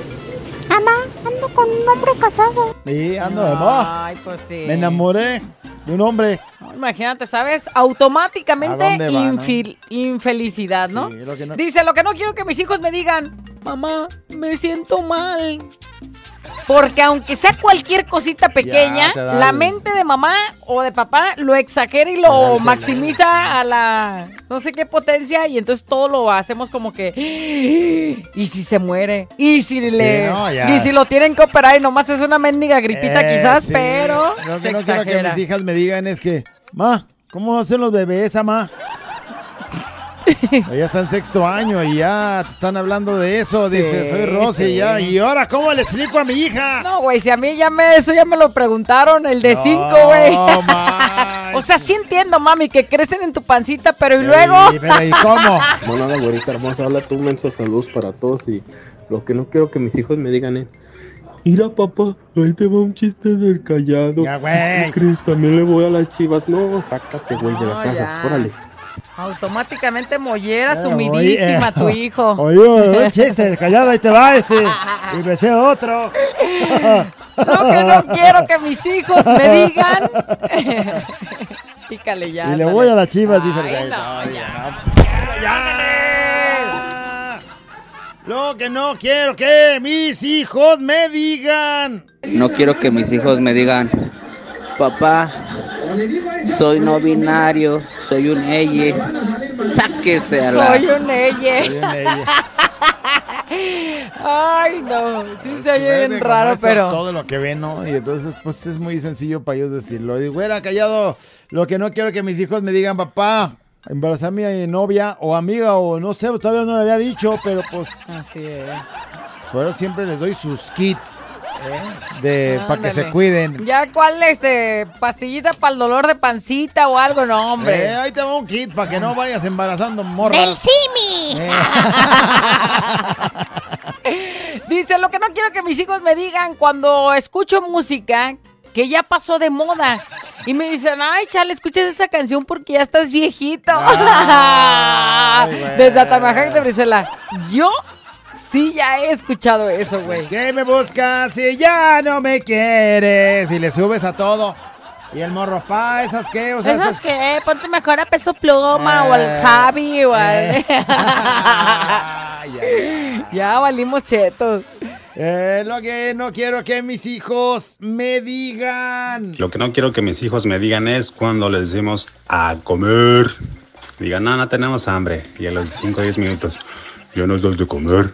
Mamá, ando con un hombre casado. Sí, ando, mamá. Ay, pues sí. Me enamoré de un hombre. Imagínate, ¿sabes? Automáticamente infil- infelicidad, ¿no? Sí, lo que no- Dice, lo que no quiero que mis hijos me digan, mamá, me siento mal. Porque aunque sea cualquier cosita pequeña, la mente de mamá o de papá lo exagera y lo maximiza a la no sé qué potencia y entonces todo lo hacemos como que y si se muere y si le no, y si lo tienen que operar y nomás es una mendiga gripita Eh, quizás, sí. pero Lo que se no quiero que exagera. mis hijas me digan es que, ma, ¿cómo hacen los bebés, mamá? Ella está en sexto año y ya te están hablando de eso. Sí, Dice, soy Rosy sí. ya. ¿Y ahora cómo le explico a mi hija? No, güey, si a mí ya me, eso ya me lo preguntaron, el de No, cinco, güey. o sea, sí entiendo, mami, que crecen en tu pancita, pero y luego. pero ¿y cómo? Bueno, la güerita hermosa, habla tú, menso, saludos para todos y lo que no quiero que mis hijos me digan es Mira papá, ahí te va un chiste del callado. Ya, güey. ¿Qué crees? También le voy a las chivas. No, sácate, güey, de la No, casa. ya. Órale. Automáticamente mollera sumidísima oye, tu hijo. Oye, un chiste, callado, ahí te va este. Y besé otro. Lo que no quiero que mis hijos me digan. Pícale ya. Y le voy a las chivas, dice el no, No, ya. ¡Ya! Lo que no quiero que mis hijos me digan. No quiero que mis hijos me digan, papá, soy no binario, soy un ella. Sáquese a la... Soy un ella. Soy un ella. Ay, no. Sí se oye bien raro, pero. Todo lo que ven, ¿no? Y entonces, pues es muy sencillo para ellos decirlo. Y güera, callado. Lo que no quiero que mis hijos me digan, papá, embarazar a mi novia o amiga o no sé, todavía no le había dicho, pero pues. Así es. Por eso siempre les doy sus kits. ¿Eh? De, para que se cuiden. Ya, ¿cuál, este, pastillita para el dolor de pancita o algo? No, hombre. Eh, ahí te va un kit para que no vayas embarazando morras. ¡Del Simi! Dice, lo que no quiero que mis hijos me digan cuando escucho música que ya pasó de moda. Y me dicen, ay, chale, escuches esa canción porque ya estás viejito. Desde Atamajac de Brizuela. Yo sí ya he escuchado eso, güey. ¿Qué me buscas si ya no me quieres? Y le subes a todo. Y el morro, pa, ¿esas qué? O sea, ¿Esas esas- qué? Ponte mejor a Peso Pluma o al Eh, Javi o al... eh. ya valimos chetos. Eh, lo que no quiero que mis hijos me digan. Lo que no quiero que mis hijos me digan es cuando les decimos a comer. Digan, no, no tenemos hambre. Y a los 5 o 10 minutos, ya nos das de comer.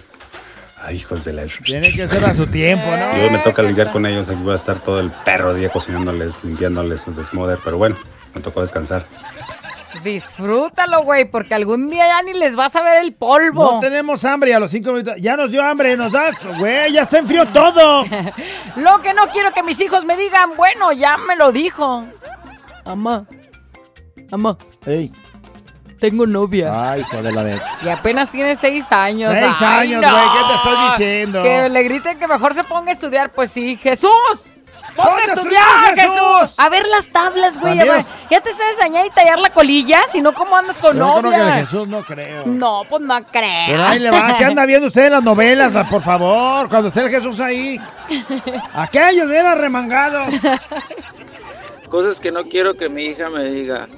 Ay, hijos de la... Tiene que ser a su tiempo, ¿no? Yo me toca lidiar con ellos, aquí voy a estar todo el perro día cocinándoles, limpiándoles sus desmoder, pero bueno, me tocó descansar. Disfrútalo, güey, porque algún día ya ni les vas a ver el polvo. No tenemos hambre y a los cinco minutos. Ya nos dio hambre, nos das. Güey, ya se enfrió todo. Lo que no quiero que mis hijos me digan, bueno, ya me lo dijo. Amá, amá, Ey. Tengo novia. Ay, hijo de la de. Y apenas tiene seis años. Seis Ay, años, no. güey, ¿qué te estoy diciendo? Que le griten que mejor se ponga a estudiar. Pues sí, Jesús. ¡Ponte ¡Ponte a estudiar, Jesús! Jesús! A ver las tablas, güey. ¿Ya te sabes dañar y tallar la colilla? Si no, ¿cómo andas con Yo creo que novia? Jesús no creo. No, pues no creo. Pero ahí le va. ¿Qué anda viendo usted en las novelas, por favor? Cuando esté el Jesús ahí. Aquellos vienen remangados. Cosas que no quiero que mi hija me diga.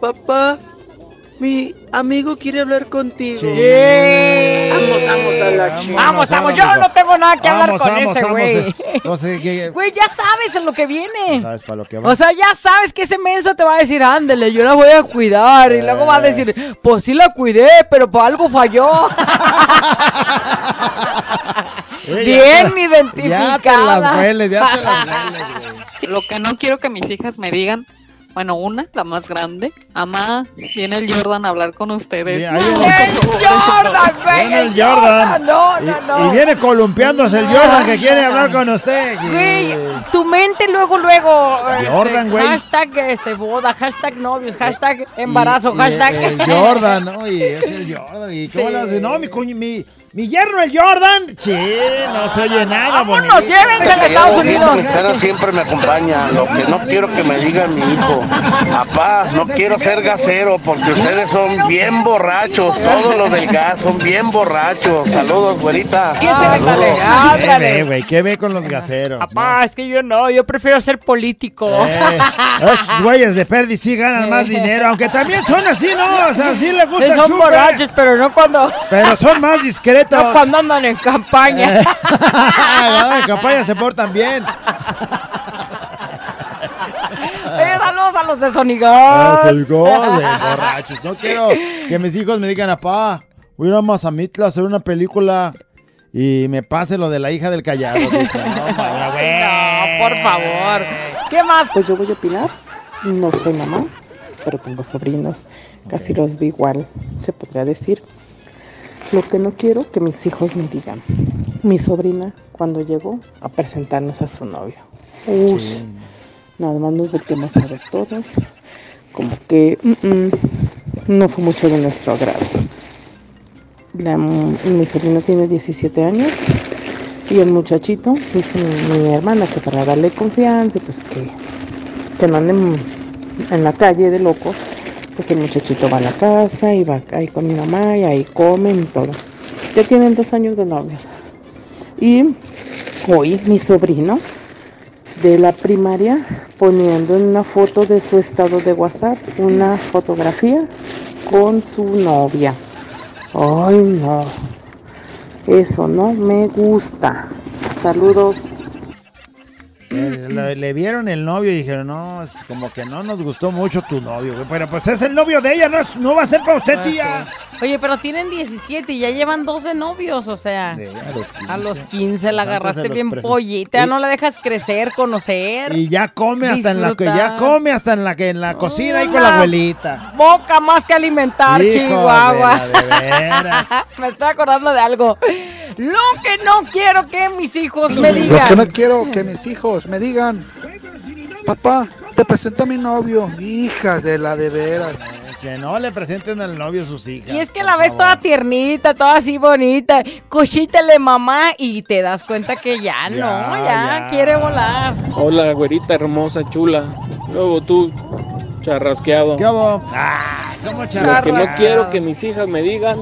Papá, Mi amigo quiere hablar contigo. Yeah. Vamos, vamos a la chingada. Vamos, vamos, yo no tengo nada que hablar con ese güey. No sé qué. Güey, ya sabes en lo que viene. ¿Sabes para lo que va? O sea, ya sabes que ese menso te va a decir, ándele, yo la voy a cuidar. Y luego va a decir, pues sí la cuidé, pero por algo falló. Eh, Bien ya- identificada. Ya te las hueles, ya te las hueles, güey. Lo que no quiero que mis hijas me digan, bueno, una, la más grande, mamá, viene el Jordan a hablar con ustedes. Viene- Jordan, güey, Viene el el Jordan. No, Y- no, no. Y, viene columpiándose el Jordan que quiere hablar con usted. Güey, tu mente luego, luego. Jordan, este, güey. Hashtag este, boda, hashtag novios, hashtag embarazo, Y- y hashtag. El Jordan, ¿no? Y es el Jordan. ¿Y cómo Sí. le hace? No, mi, mi, mi yerno, el Jordan. Sí, no se oye nada, bonito. Vámonos, llévense a Estados Unidos. Pero siempre me acompaña. Lo que no quiero que me diga mi hijo. Papá, no quiero ser gasero porque ustedes son bien borrachos. Todos los del gas son bien borrachos. Saludos, güerita. Saludos. ¿Qué ve, güey? ¿Qué ve con los gaseros? Papá, es que yo no, yo prefiero ser político. Eh, esos güeyes de Perdi sí ganan más dinero, aunque también son así, ¿no? O sea, sí les gusta el Son chupe, borrachos, pero no cuando. Pero son más discretos. No cuando andan en campaña. Eh, la de campaña se portan bien. Eh, saludos a los de Ah, Sonigas. soy gol de borrachos. No quiero que mis hijos me digan, papá, voy a ir a Mazamitla a hacer una película y me pase lo de la hija del callado. Dice, no. No, por favor. ¿Qué más? Pues yo voy a opinar. No soy mamá, pero tengo sobrinos. Casi los vi igual, se podría decir. Lo que no quiero que mis hijos me digan. Mi sobrina, cuando llegó a presentarnos a su novio. Uy, nada más nos volteamos a ver todos. Como que mm, mm, no fue mucho de nuestro agrado. La, mi sobrina tiene 17 años y el muchachito dice mi, mi hermana que para darle confianza, pues que, que no anden en la calle de locos, pues el muchachito va a la casa y va ahí con mi mamá y ahí comen y todo. Ya tienen dos años de novios. Y hoy mi sobrino de la primaria poniendo en una foto de su estado de WhatsApp una fotografía con su novia. Ay, no. Eso no me gusta. Saludos. Eh, Le, le vieron el novio y dijeron, no, es como que no nos gustó mucho tu novio, güey. Pero pues es el novio de ella, no, es- no va a ser para usted, Ah, tía. sí. Oye, pero tienen 17 y ya llevan 12 novios, o sea. a los 15. A los 15 la agarraste bien presen- pollita, Y- no la dejas crecer, conocer. Y ya come hasta en la que ya come hasta en la que en la cocina ahí con la abuelita. Boca más que alimentar, Hijo Chihuahua. de la de veras. me estoy acordando de algo. Lo que no quiero que mis hijos me Lo digan. que no quiero que mis hijos me digan, papá, te presento a mi novio, hijas de la de veras. Que no le presenten al novio sus hijas. Y es que la ves toda tiernita, toda así bonita. Cochítale mamá y te das cuenta que ya, no, ya, ya. quiere volar. Hola, güerita hermosa, chula. Luego tú, charrasqueado. ¿Qué hago? Ah, ¿cómo Lo que no quiero que mis hijas me digan.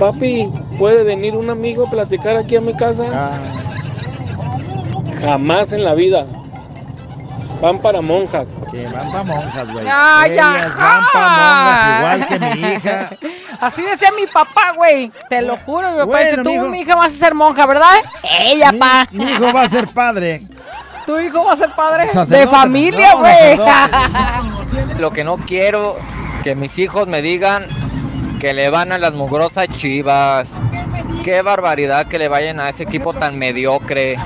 Papi, ¿puede venir un amigo a platicar aquí a mi casa? Ah. Jamás en la vida. Van para monjas. Que van para monjas, güey. Ay, Ellas ajá. van para monjas igual que mi hija. Así decía mi papá, güey. Te lo juro, mi papá Bueno, dice, tú, mijo. mi hija, vas a ser monja, ¿verdad? Ella, pa. Mi hijo va a ser padre. Tu hijo va a ser padre Sacerdote. de familia, No, güey. Lo que no quiero que mis hijos me digan que le van a las mugrosas chivas. Qué barbaridad que le vayan a ese equipo tan mediocre.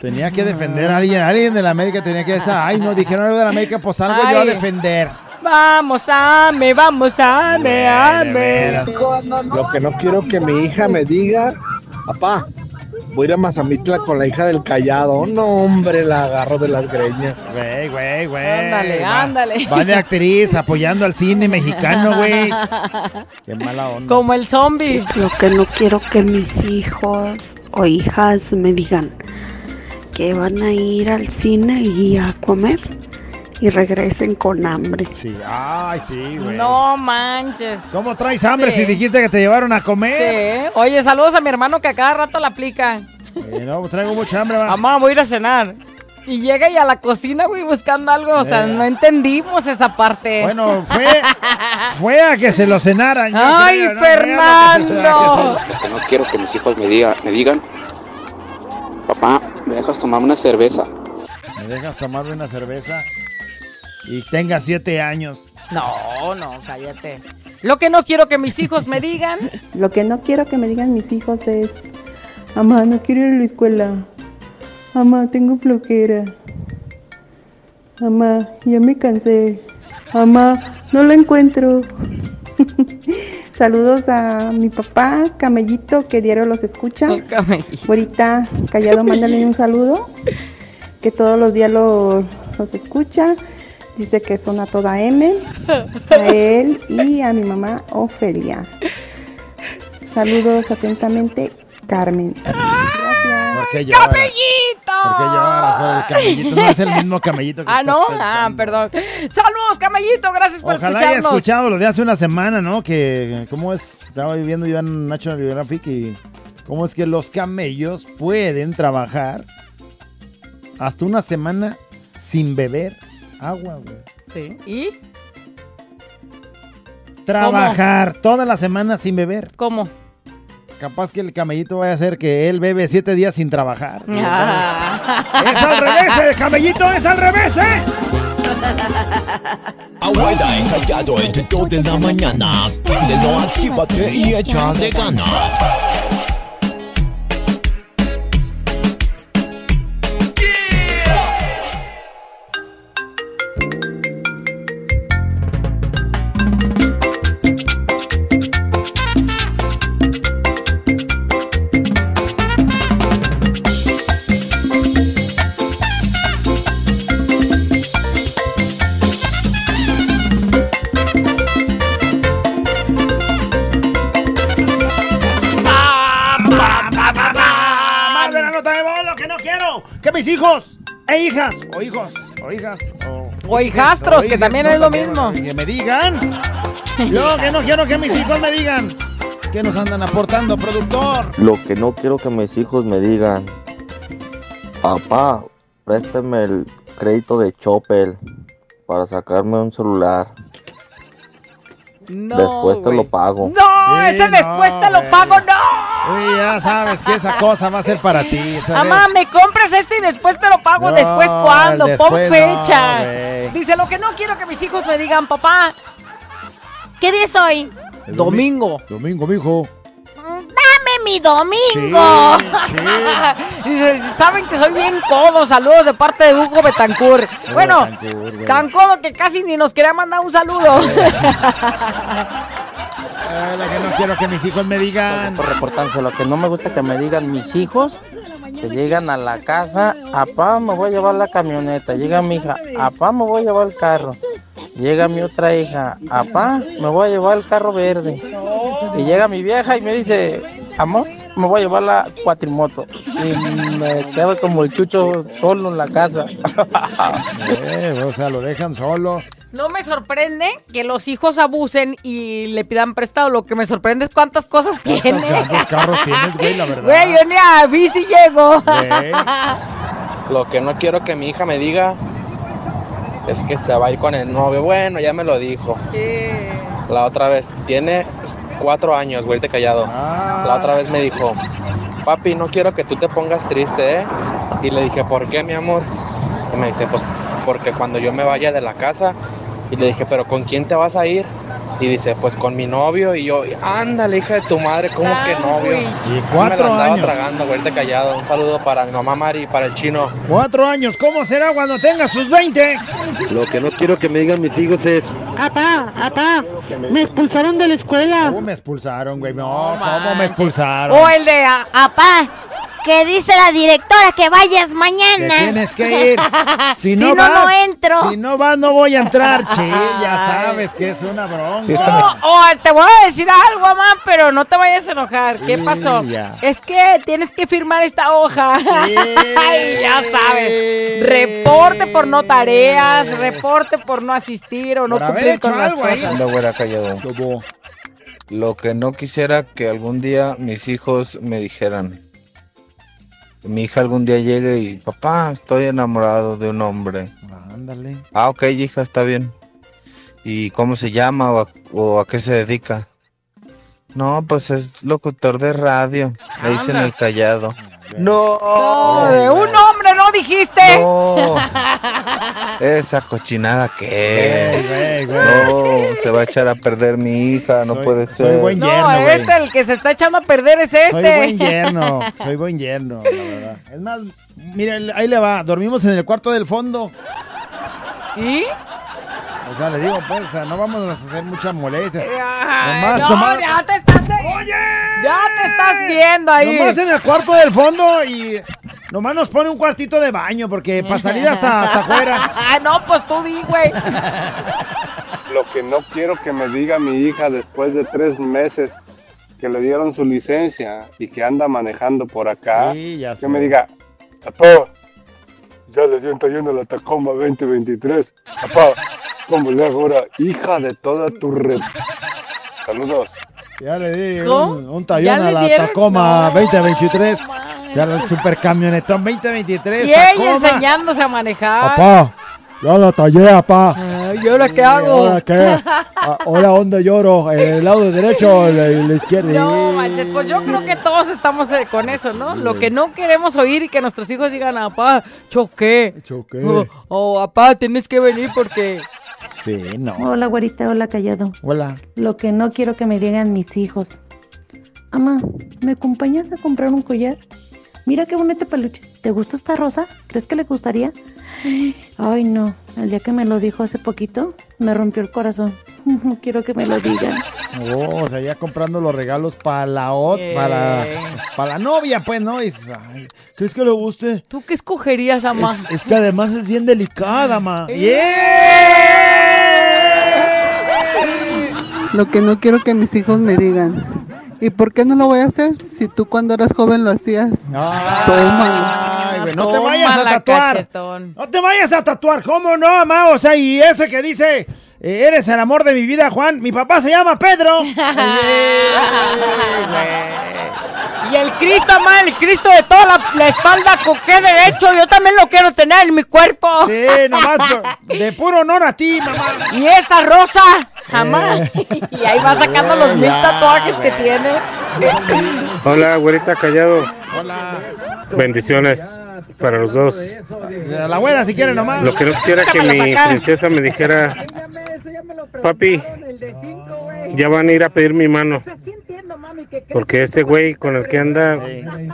Tenía que defender a alguien. Alguien de la América tenía que decir, ay, no dijeron algo de la América, pues algo yo a defender. Vamos, ame, vamos, ame, ame. Lo que no quiero que mi hija me diga, papá, voy a ir a Mazamitla con la hija del callado. No, hombre, la agarro de las greñas. Güey, güey, güey. Ándale, Va- ándale. Va de actriz apoyando al cine mexicano, güey. Qué mala onda. Como el zombie. Lo que no quiero que mis hijos o hijas me digan que van a ir al cine y a comer y regresen con hambre. Sí, ay, sí, güey. No manches. ¿Cómo traes hambre Sí. si dijiste que te llevaron a comer? Sí. Oye, saludos a mi hermano que a cada rato la aplica. Eh, no, traigo mucha hambre, va. Mamá, voy a ir a cenar. Y llega y a la cocina, güey, buscando algo. O sea, Eh. no entendimos esa parte. Bueno, fue, fue a que se lo cenaran. yo Ay, creo, ¿no? Que se- que Fernando. se- Lo que no quiero que mis hijos me, diga, me digan, papá, ¿me dejas tomar una cerveza? Me dejas tomar una cerveza y tenga siete años. No, no, cállate. Lo que no quiero que mis hijos me digan. Lo que no quiero que me digan mis hijos es, mamá, no quiero ir a la escuela. Mamá, tengo flojera. Mamá, ya me cansé. Mamá, no lo encuentro. Saludos a mi papá, Camellito, que diario los escucha. Ahorita, Callado, mándale un saludo, que todos los días lo- los escucha. Dice que son a toda M, a él y a mi mamá Ofelia. Saludos atentamente, Carmen. ¿Por qué lloras? ¡Camellito! ¿Por qué lloras? por el camellito? No es el mismo camellito que Ah, estás no, ah, perdón. Saludos, Camellito, gracias por Ojalá haya escucharnos. escuchado lo de hace una semana, ¿no? Que, ¿cómo es? Estaba viviendo yo en National Geographic y cómo es que los camellos pueden trabajar hasta una semana sin beber agua, güey. Sí. ¿Y Trabajar toda la semana sin beber. cómo? Capaz que el camellito vaya a hacer que él bebe siete días sin trabajar. Ah. ¡Es al revés, eh, camellito! ¡Es al revés, eh! Abuela encallado entre dos de la mañana. Préndelo, actívate y echa de ganas. Hijas, o hijos, o hijas, o, O hijastros, o que hijas, también ¿no? es lo También, mismo. Que me digan. Lo que no quiero que mis hijos me digan. Que nos andan aportando, productor. Lo que no quiero que mis hijos me digan, papá, préstame el crédito de Chopel para sacarme un celular. No, Después te lo pago. No, Sí, ese no, después te lo pago, no. Sí, ya sabes que esa cosa va a ser para ti. ¿sabes? Mamá, me compras este y después te lo pago. No, ¿Después cuándo? el Pon después fecha. no. Dice, lo que no quiero que mis hijos me digan, papá. ¿Qué día es hoy? El Domingo. Domingo, mijo. Dame mi domingo. Dice, saben que soy bien codo. Saludos de parte de Hugo Betancourt. Bueno, Betancourt, tan codo que casi ni nos quería mandar un saludo. Ay, la que no quiero que mis hijos me digan. Por reportarse, lo que no me gusta que me digan mis hijos, que llegan a la casa, apá, me voy a llevar la camioneta. Llega mi hija, apá, me voy a llevar el carro. Llega mi otra hija, apá, me voy a llevar el carro verde. Y llega mi vieja y me dice, amor, me voy a llevar la cuatrimoto. Y me quedo como el chucho solo en la casa. Eh, o sea, lo dejan solo. No me sorprende que los hijos abusen y le pidan prestado. Lo que me sorprende es cuántas cosas tiene. ¿Cuántos carros tienes, güey? La verdad. Güey, yo ni a bici llego. Güey. Lo que no quiero que mi hija me diga es que se va a ir con el novio. Bueno, ya me lo dijo. La otra vez, tiene cuatro años, güey, te callado. La otra vez me dijo, papi, no quiero que tú te pongas triste, ¿eh? Y le dije, ¿por qué, mi amor? Y me dice, pues porque cuando yo me vaya de la casa, y le dije, ¿pero con quién te vas a ir? Y dice, pues con mi novio. Y yo, ándale, hija de tu madre, ¿cómo que novio? Y Me cuatro la andaba años. tragando, güey, te callado. Un saludo para mi mamá Mari y para el chino. Cuatro años, ¿cómo será cuando tenga sus 20? Lo que no quiero que me digan mis hijos es, Apá, apá, me expulsaron de la escuela. ¿Cómo me expulsaron, güey? No, ¿cómo me expulsaron? O el de Apá, que dice la directora que vayas Que mañana. tienes que ir. Si Si no, no, vas, no entro. Si no vas, no voy a entrar, che. Ya sabes que es una bronca. O, o te voy a decir algo, mamá, pero no te vayas a enojar. ¿Qué Sí, pasó? ya. Es que tienes que firmar esta hoja. Ay, ya sabes. Reporte por no tareas, reporte por no asistir o no Por cumplir con las ahí. cosas. Callado. Lo que no quisiera que algún día mis hijos me dijeran mi hija algún día llegue y, papá, estoy enamorado de un hombre. Ándale. Ah, ok, hija, está bien. ¿Y cómo se llama o a, o a qué se dedica? No, pues es locutor de radio. Le dicen el callado. No. No, de un hombre no dijiste. No. Esa cochinada que No, se va a echar a perder mi hija, no puede ser. buen No, yerno, güey. este, el que se está echando a perder es este. Soy buen yerno, soy buen yerno, la verdad. Es más, mira, ahí le va, dormimos en el cuarto del fondo. ¿Y? O sea, le digo, pues, o sea, no vamos a hacer mucha molestia. Ay, Nomás, no, nomás- ya te estás. Oye. Ya te estás viendo ahí. Nomás en el cuarto del fondo y nomás nos pone un cuartito de baño porque para salir hasta, hasta afuera. Ah, no, pues tú di, güey. Lo que no quiero que me diga mi hija después de tres meses que le dieron su licencia y que anda manejando por acá, Sí, ya que sé. me diga, papá, ya le siento yendo la Tacoma 2023. Papá, ¿cómo le hago ahora? Hija de toda tu re... Saludos. Ya le di un, un tallón ¿Ya a la? Tacoma 2023. O sea, el super camionetón 2023. Y ella enseñándose a manejar. Papá, ya la tallé, papá. Ay, ¿y ahora qué hago? ¿Ahora qué? Ah, Ahora, ¿dónde lloro? ¿El lado derecho o el, el izquierdo? No, manches, pues yo creo que todos estamos eh, con eso, ¿no? Lo que no queremos oír y que nuestros hijos digan, papá, choqué. Choqué. O, o, papá, tienes que venir porque... Sí, no. Hola, güerita, hola, callado. Hola. Lo que no quiero que me digan mis hijos. Mamá, ¿me acompañas a comprar un collar? Mira qué bonito peluche. ¿Te gusta esta rosa? ¿Crees que le gustaría? Ay, no. El día que me lo dijo hace poquito, me rompió el corazón. No quiero que me lo digan. Oh, o sea, ya comprando los regalos para la ot, para, para la novia, pues, ¿no? Y ay, ¿crees que le guste? ¿Tú qué escogerías, mamá? Es, es que además es bien delicada, ma. Lo que no quiero que mis hijos me digan. ¿Y por qué no lo voy a hacer? Si tú cuando eras joven lo hacías. Tómalo. Ay, güey, no te vayas a tatuar. cachetón. No te vayas a tatuar, ¿cómo no, ma? O sea, y ese que dice, eh, eres el amor de mi vida, Juan. Mi papá se llama Pedro. Y el Cristo, mamá, el Cristo de toda la, la espalda con qué derecho, yo también lo quiero tener en mi cuerpo. Sí, nomás de, de puro honor a ti, mamá. Y esa rosa, jamás. y ahí va sacando los mil tatuajes que tiene. Hola, güerita callado. Hola. Bendiciones para los dos. La buena, si quiere, nomás. Lo que no quisiera que mi princesa me dijera, papi, ya van a ir a pedir mi mano. Porque ese güey con el que anda,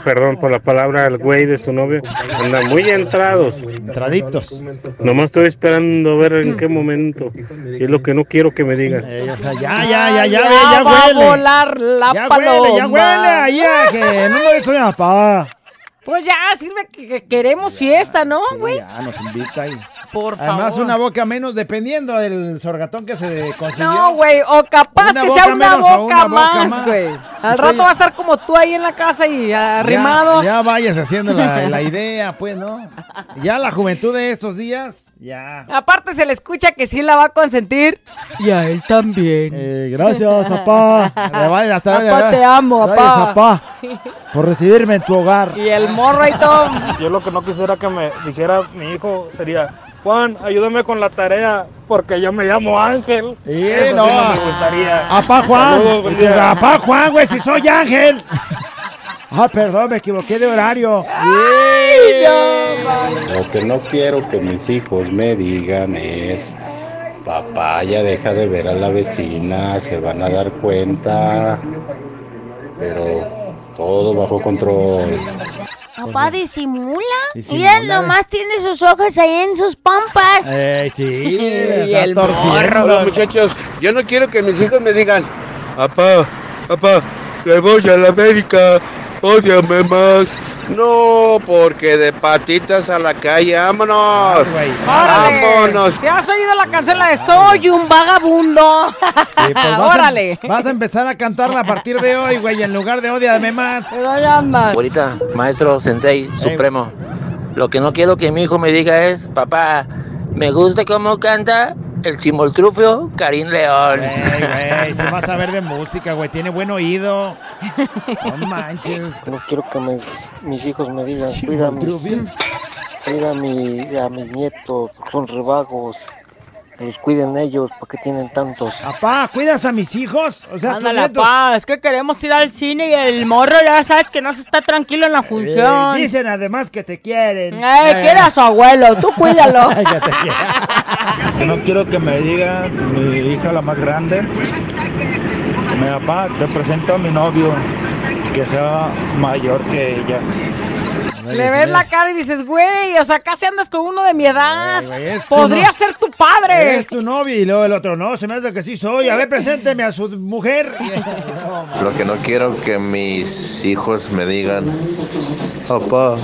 perdón por la palabra, el güey de su novio, anda muy entrados. Entraditos. Nomás estoy esperando a ver en qué momento. Y es lo que no quiero que me digan. o sea, ya, ya, ya, ya, Ya ve, ya va a volar la ya paloma. huele, ya huele ahí a que no lo hizo mi papá. Pues ya, sirve que, que queremos fiesta, ¿no, güey? Ya nos invita ahí. Por Además, favor. una boca menos, dependiendo del sorgatón que se consiguió. No, güey, o capaz Una que sea una boca, una boca más, güey. Al rato ya- va a estar como tú ahí en la casa y arrimados. Ya, ya vayas haciendo la, la idea, pues, ¿no? Ya la juventud de estos días, ya. Aparte se le escucha que sí la va a consentir y a él también. Eh, gracias, papá. Le vaya- hasta Papá, te amo, Gracias, papá. por recibirme en tu hogar. Y el morro todo. Yo lo que no quisiera que me dijera mi hijo sería, Juan, ayúdame con la tarea, porque yo me llamo Ángel. Sí, Eso no. sí no me gustaría. Apá Juan. Saludos. Apá Juan, güey, si soy Ángel. Ah, perdón, me equivoqué de horario. Lo que no quiero que mis hijos me digan es, papá, ya deja de ver a la vecina, se van a dar cuenta, pero todo bajo control. Papá disimula. Disimula. Mira, nomás tiene sus ojos ahí en sus pompas. Eh, sí, Y el torciendo. Hola muchachos, yo no quiero que mis hijos me digan, papá, papá, le voy a la América, odiame más. No, porque de patitas a la calle, vámonos. Vámonos. Si has oído la canción la de Soy un vagabundo. Sí, pues vas a- Órale. vas a empezar a cantarla a partir de hoy, güey, en lugar de odiame más. Pero ahí anda. Ahorita, maestro, sensei, supremo. Lo que no quiero que mi hijo me diga es, papá, me gusta cómo canta, el chimoltrufio Karim León. Güey, se va a saber de música, güey. Tiene buen oído. No manches. No quiero que me- mis hijos me digan, cuida a mis, cuida a, mi- a mis nietos, son rebagos. Que los cuiden ellos, ¿para qué tienen tantos? Papá, ¿cuidas a mis hijos? O sea, Ándale, papá, es que queremos ir al cine y el morro ya sabes que no se está tranquilo en la función. Eh, dicen además que te quieren. Eh, quiere a su abuelo, tú cuídalo. Ya te quiero. Que no quiero que me diga mi hija la más grande. Mi papá, te presento a mi novio, que sea mayor que ella. Le ves la cara y dices, güey, o sea, casi andas con uno de mi edad. Podría no- ser tu padre. Es tu novio y luego el otro no, se me hace que sí soy. A ver, presénteme a su mujer. Lo que no quiero que mis hijos me digan, papá,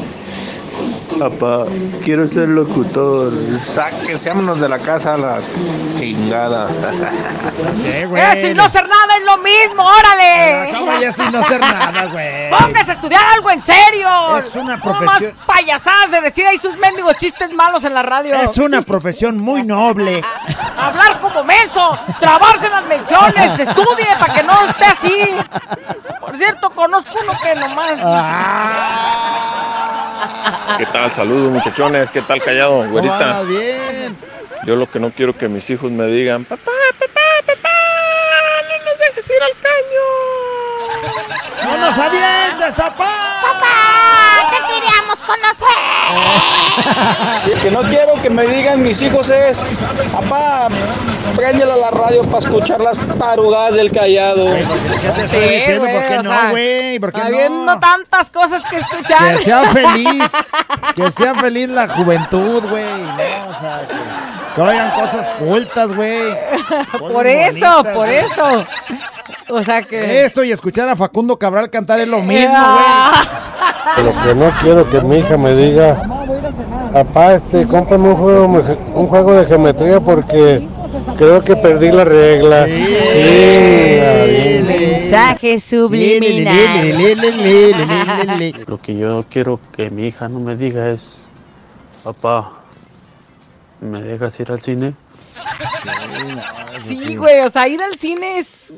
papá, quiero ser locutor. Sáqueseámonos de la casa a la chingada. Es sin no hacer nada, es lo mismo, órale. ¿Cómo ya sin no hacer nada, güey? Póngase a estudiar algo en serio. Es una No profesión- más payasadas de decir ahí sus mendigos chistes malos en la radio. Es una profesión muy noble. Hablar como menso, trabarse en las menciones, estudie para que no esté así. Por cierto, conozco uno que nomás. ¿Qué tal? Saludos muchachones, ¿qué tal callado, güerita? Bien. Yo lo que no quiero que mis hijos me digan, papá, papá, papá, no nos dejes ir al caño. ¡No nos avientes, papá! ¡Papá! ¡Te queríamos conocer! que no quiero que me digan mis hijos es, papá, préndele a la radio para escuchar las tarugadas del callado. ¿Qué te estoy diciendo? ¿Por qué no, güey? ¿Por qué Habiendo no? tantas cosas que escuchar. Que sea feliz. Que sea feliz la juventud, güey. No, o sea, que, que oigan cosas cultas, güey. por eso, bonitas, por eso. O sea que. Esto y escuchar a Facundo Cabral cantar es lo mismo, Ah. Lo que no quiero que mi hija me diga, papá, este, cómprame un juego, un juego de geometría porque creo que perdí la regla. Mensaje subliminal. Lo que yo quiero que mi hija no me diga es, papá, ¿me dejas ir al cine? Sí, güey, o sea, ir al cine es,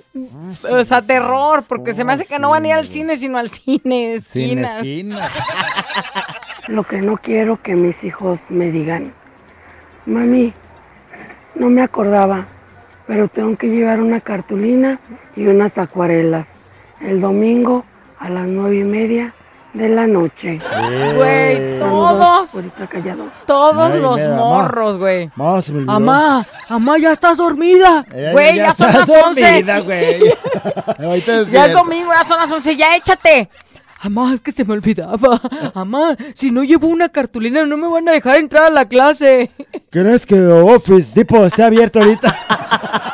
o sea, terror, porque se me hace que no van a ir al cine, sino al cine, esquinas. Lo que no quiero que mis hijos me digan, mami, no me acordaba, pero tengo que llevar una cartulina y unas acuarelas el domingo a las nueve y media de la noche. Güey, todos, callado. todos Ay, los mira, mamá. morros, güey. No, se me olvidó. Amá, amá, ya estás dormida. Güey, ya, son las está 11. dormida, güey. Ahorita Ya es domingo, ya son las 11, ya échate. Amá, es que se me olvidaba. Amá, si no llevo una cartulina no me van a dejar entrar a la clase. ¿Crees que Office Depot está abierto ahorita?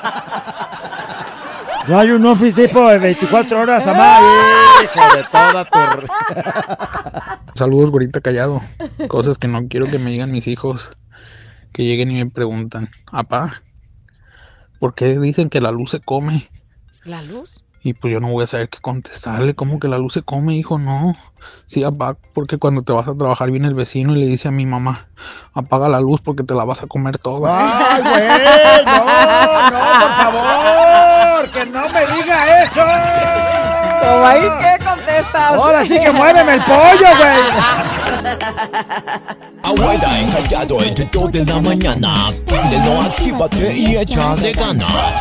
No hay un Office Depot de 24 horas, mamá. Hijo de toda tu... Saludos, gorita callado. Cosas que no quiero que me digan mis hijos. Que lleguen y me preguntan, apá, ¿por qué dicen que la luz se come? ¿La luz? Y pues yo no voy a saber qué contestarle. ¿Cómo que la luz se come, hijo? No. Sí, apá, porque cuando te vas a trabajar viene el vecino y le dice a mi mamá, apaga la luz porque te la vas a comer toda. ¡Ay, güey! ¡No, no, por favor! ¡Que no me diga eso! Como ahí, ¿qué contestas? Ahora sí que muéveme el pollo, güey. Abuela encallado entre 2 de la mañana. Préndelo, actívate y échale ganas.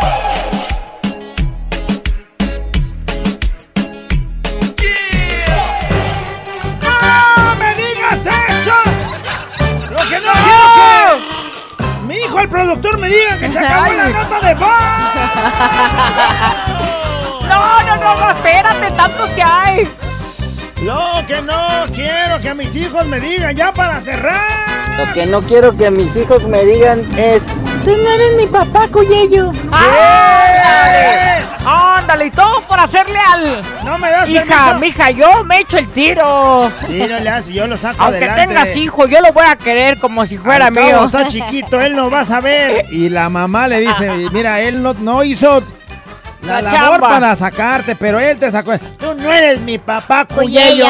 Hijo, el productor, me diga que se acabó la nota de voz! No, no, no, no, espérate, tantos que hay. Lo que no quiero que mis hijos me digan ya para cerrar. Lo que no quiero que mis hijos me digan es, tú no eres mi papá, Cuyello. ¡Ándale! ¡Ándale! Y todo por hacerle al. No me das Hija, permiso. mija, yo me echo el tiro. Sí, no le hace, yo lo saco Aunque adelante. tengas hijo, yo lo voy a querer como si fuera Al cabo mío. está chiquito, él no va a saber. Y la mamá le dice, mira, él no, no hizo la, La labor chamba. para sacarte, pero él te sacó. Tú no eres mi papá, Cuyello.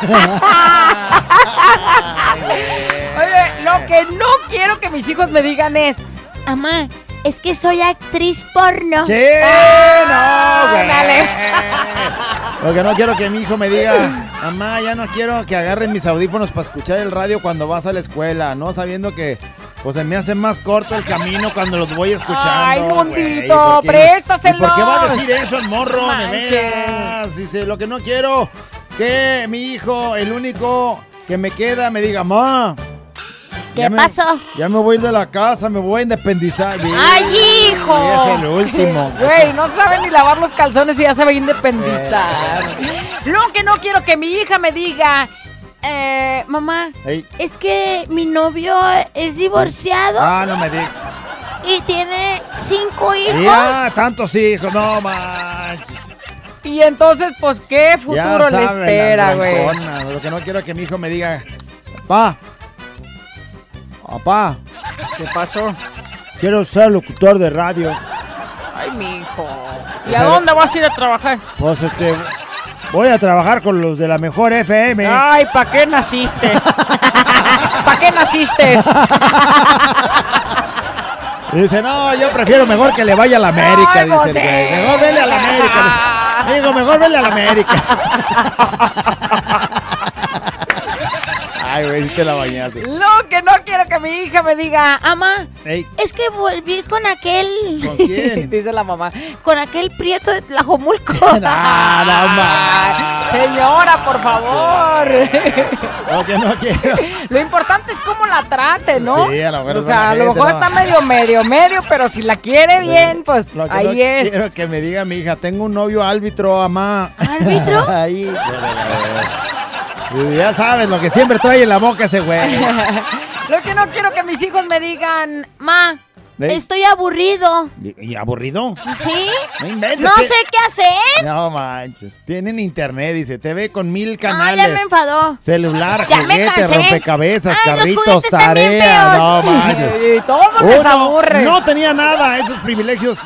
Cuyello. Oye, lo que no quiero que mis hijos me digan es, Amá, es que soy actriz porno. Sí, Ah, no, güey. dale. Porque no quiero que mi hijo me diga, mamá, ya no quiero que agarren mis audífonos para escuchar el radio cuando vas a la escuela, no sabiendo que pues se me hace más corto el camino cuando los voy escuchando. Ay, mundito, ¿Por qué- préstaselo. ¿Y por qué va a decir eso el morro? De veras. Dice, lo que no quiero que mi hijo, el único que me queda, me diga, ma. ¿Qué ya me- pasó? ya me voy a ir de la casa, me voy a independizar. Bien. ¡Ay, hijo! Y es el último. Güey, no sabe ni lavar los calzones y ya se va a independizar. Lo que no quiero que mi hija me diga, eh, mamá, Ey. Es que mi novio es divorciado Ah, no me digas. y tiene cinco hijos. Ya, tantos hijos, no manches. y entonces, pues, ¿qué futuro le espera, güey? Lo que no quiero es que mi hijo me diga, papá, papá, ¿Qué pasó? quiero ser locutor de radio. Ay, mi hijo. ¿Y a dónde vas a ir a trabajar? Pues este, voy a trabajar con los de la mejor FM. Ay, ¿para qué naciste? ¿Para qué naciste? Dice, no, yo prefiero mejor que le vaya a la América, Ay, dice el José. güey. Mejor vele a la América. Digo, mejor vele a la América. Ay, güey, sí te la bañaste. Lo que no quiero que mi hija me diga, ama, Ey, Es que volví con aquel. ¿con quién? dice la mamá. Con aquel prieto de Tlajomulco. No más. Señora, por favor. Lo que no quiero. Lo importante es cómo la trate, ¿no? Sí, a lo mejor O sea, a lo mejor ¿no? está medio, medio, medio, pero si la quiere bien, pues Lo que ahí no es. quiero que me diga mi hija, tengo un novio árbitro, mamá. ¿Árbitro? Ahí. Y ya sabes lo que siempre trae en la boca ese güey. Lo que no quiero que mis hijos me digan, ma, Ey. Estoy aburrido. ¿Y, aburrido? ¿Sí? No inventes. No ¿qué? sé qué hacer. No manches. Tienen internet, dice. Te ve con mil Ah, canales. ya me enfadó. Celular, Ya juguete, rompecabezas, Ay, carritos, tarea. No manches. Y todo aburre. no tenía nada, esos privilegios.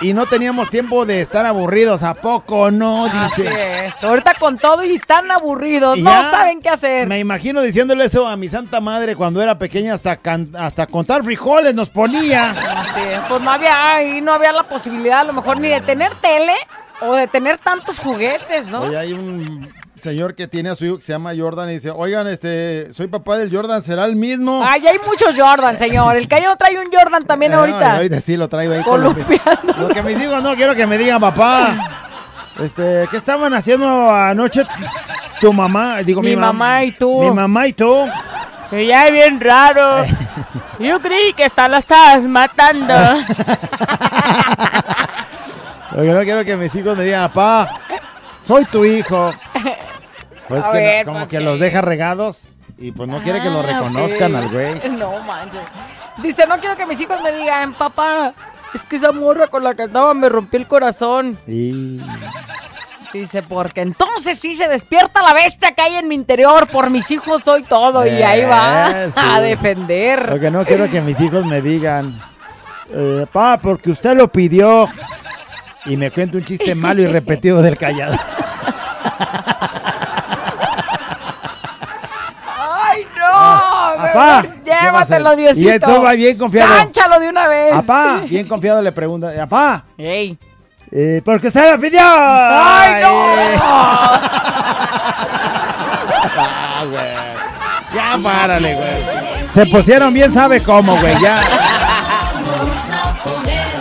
Y no teníamos tiempo de estar aburridos. ¿A poco no? Así Dice. es. Ahorita con todo y están aburridos, Y no saben qué hacer. Me imagino diciéndole eso a mi santa madre cuando era pequeña, hasta, can- hasta contar frijoles nos ponía. Así es, pues no había, ahí no había la posibilidad a lo mejor ni de tener tele o de tener tantos juguetes, ¿no? Oye, hay un señor que tiene a su hijo que se llama Jordan y dice, oigan, este, soy papá del Jordan, ¿será el mismo? Ay, hay muchos Jordan, señor. El Cayo trae un Jordan también Ah, ahorita. ahorita sí lo traigo ahí Columpiando. Lo que mis hijos no quiero que me digan, papá. Este, ¿qué estaban haciendo anoche tu mamá? Digo, mi, Mi mam- mamá y tú. Mi mamá y tú. Se oye bien raro. Yo creí que hasta la estabas matando. Lo que no quiero que mis hijos me digan, papá, soy tu hijo. Pues A que no- como ¿por que qué? los deja regados y pues no quiere que lo Ah, reconozcan al güey. No manches. Dice, no quiero que mis hijos me digan, papá, es que esa morra con la que andaba me rompió el corazón. Y Dice, porque entonces sí se despierta la bestia que hay en mi interior. Por mis hijos doy todo. Y ahí va a defender. Lo que no quiero que mis hijos me digan, eh, papá, porque usted lo pidió. Y me cuenta un chiste malo y repetido del callado. ¡Ay, no! Ah, mejor papá, ¿qué Llévatelo? Diosito. Y esto va bien confiado. Cánchalo de una vez. Papá, bien confiado le pregunta, papá, Ey. eh, porque usted lo pidió. ¡Ay, no! Ah, güey. Ya párale, güey. Se pusieron bien, sabe cómo, güey, ya.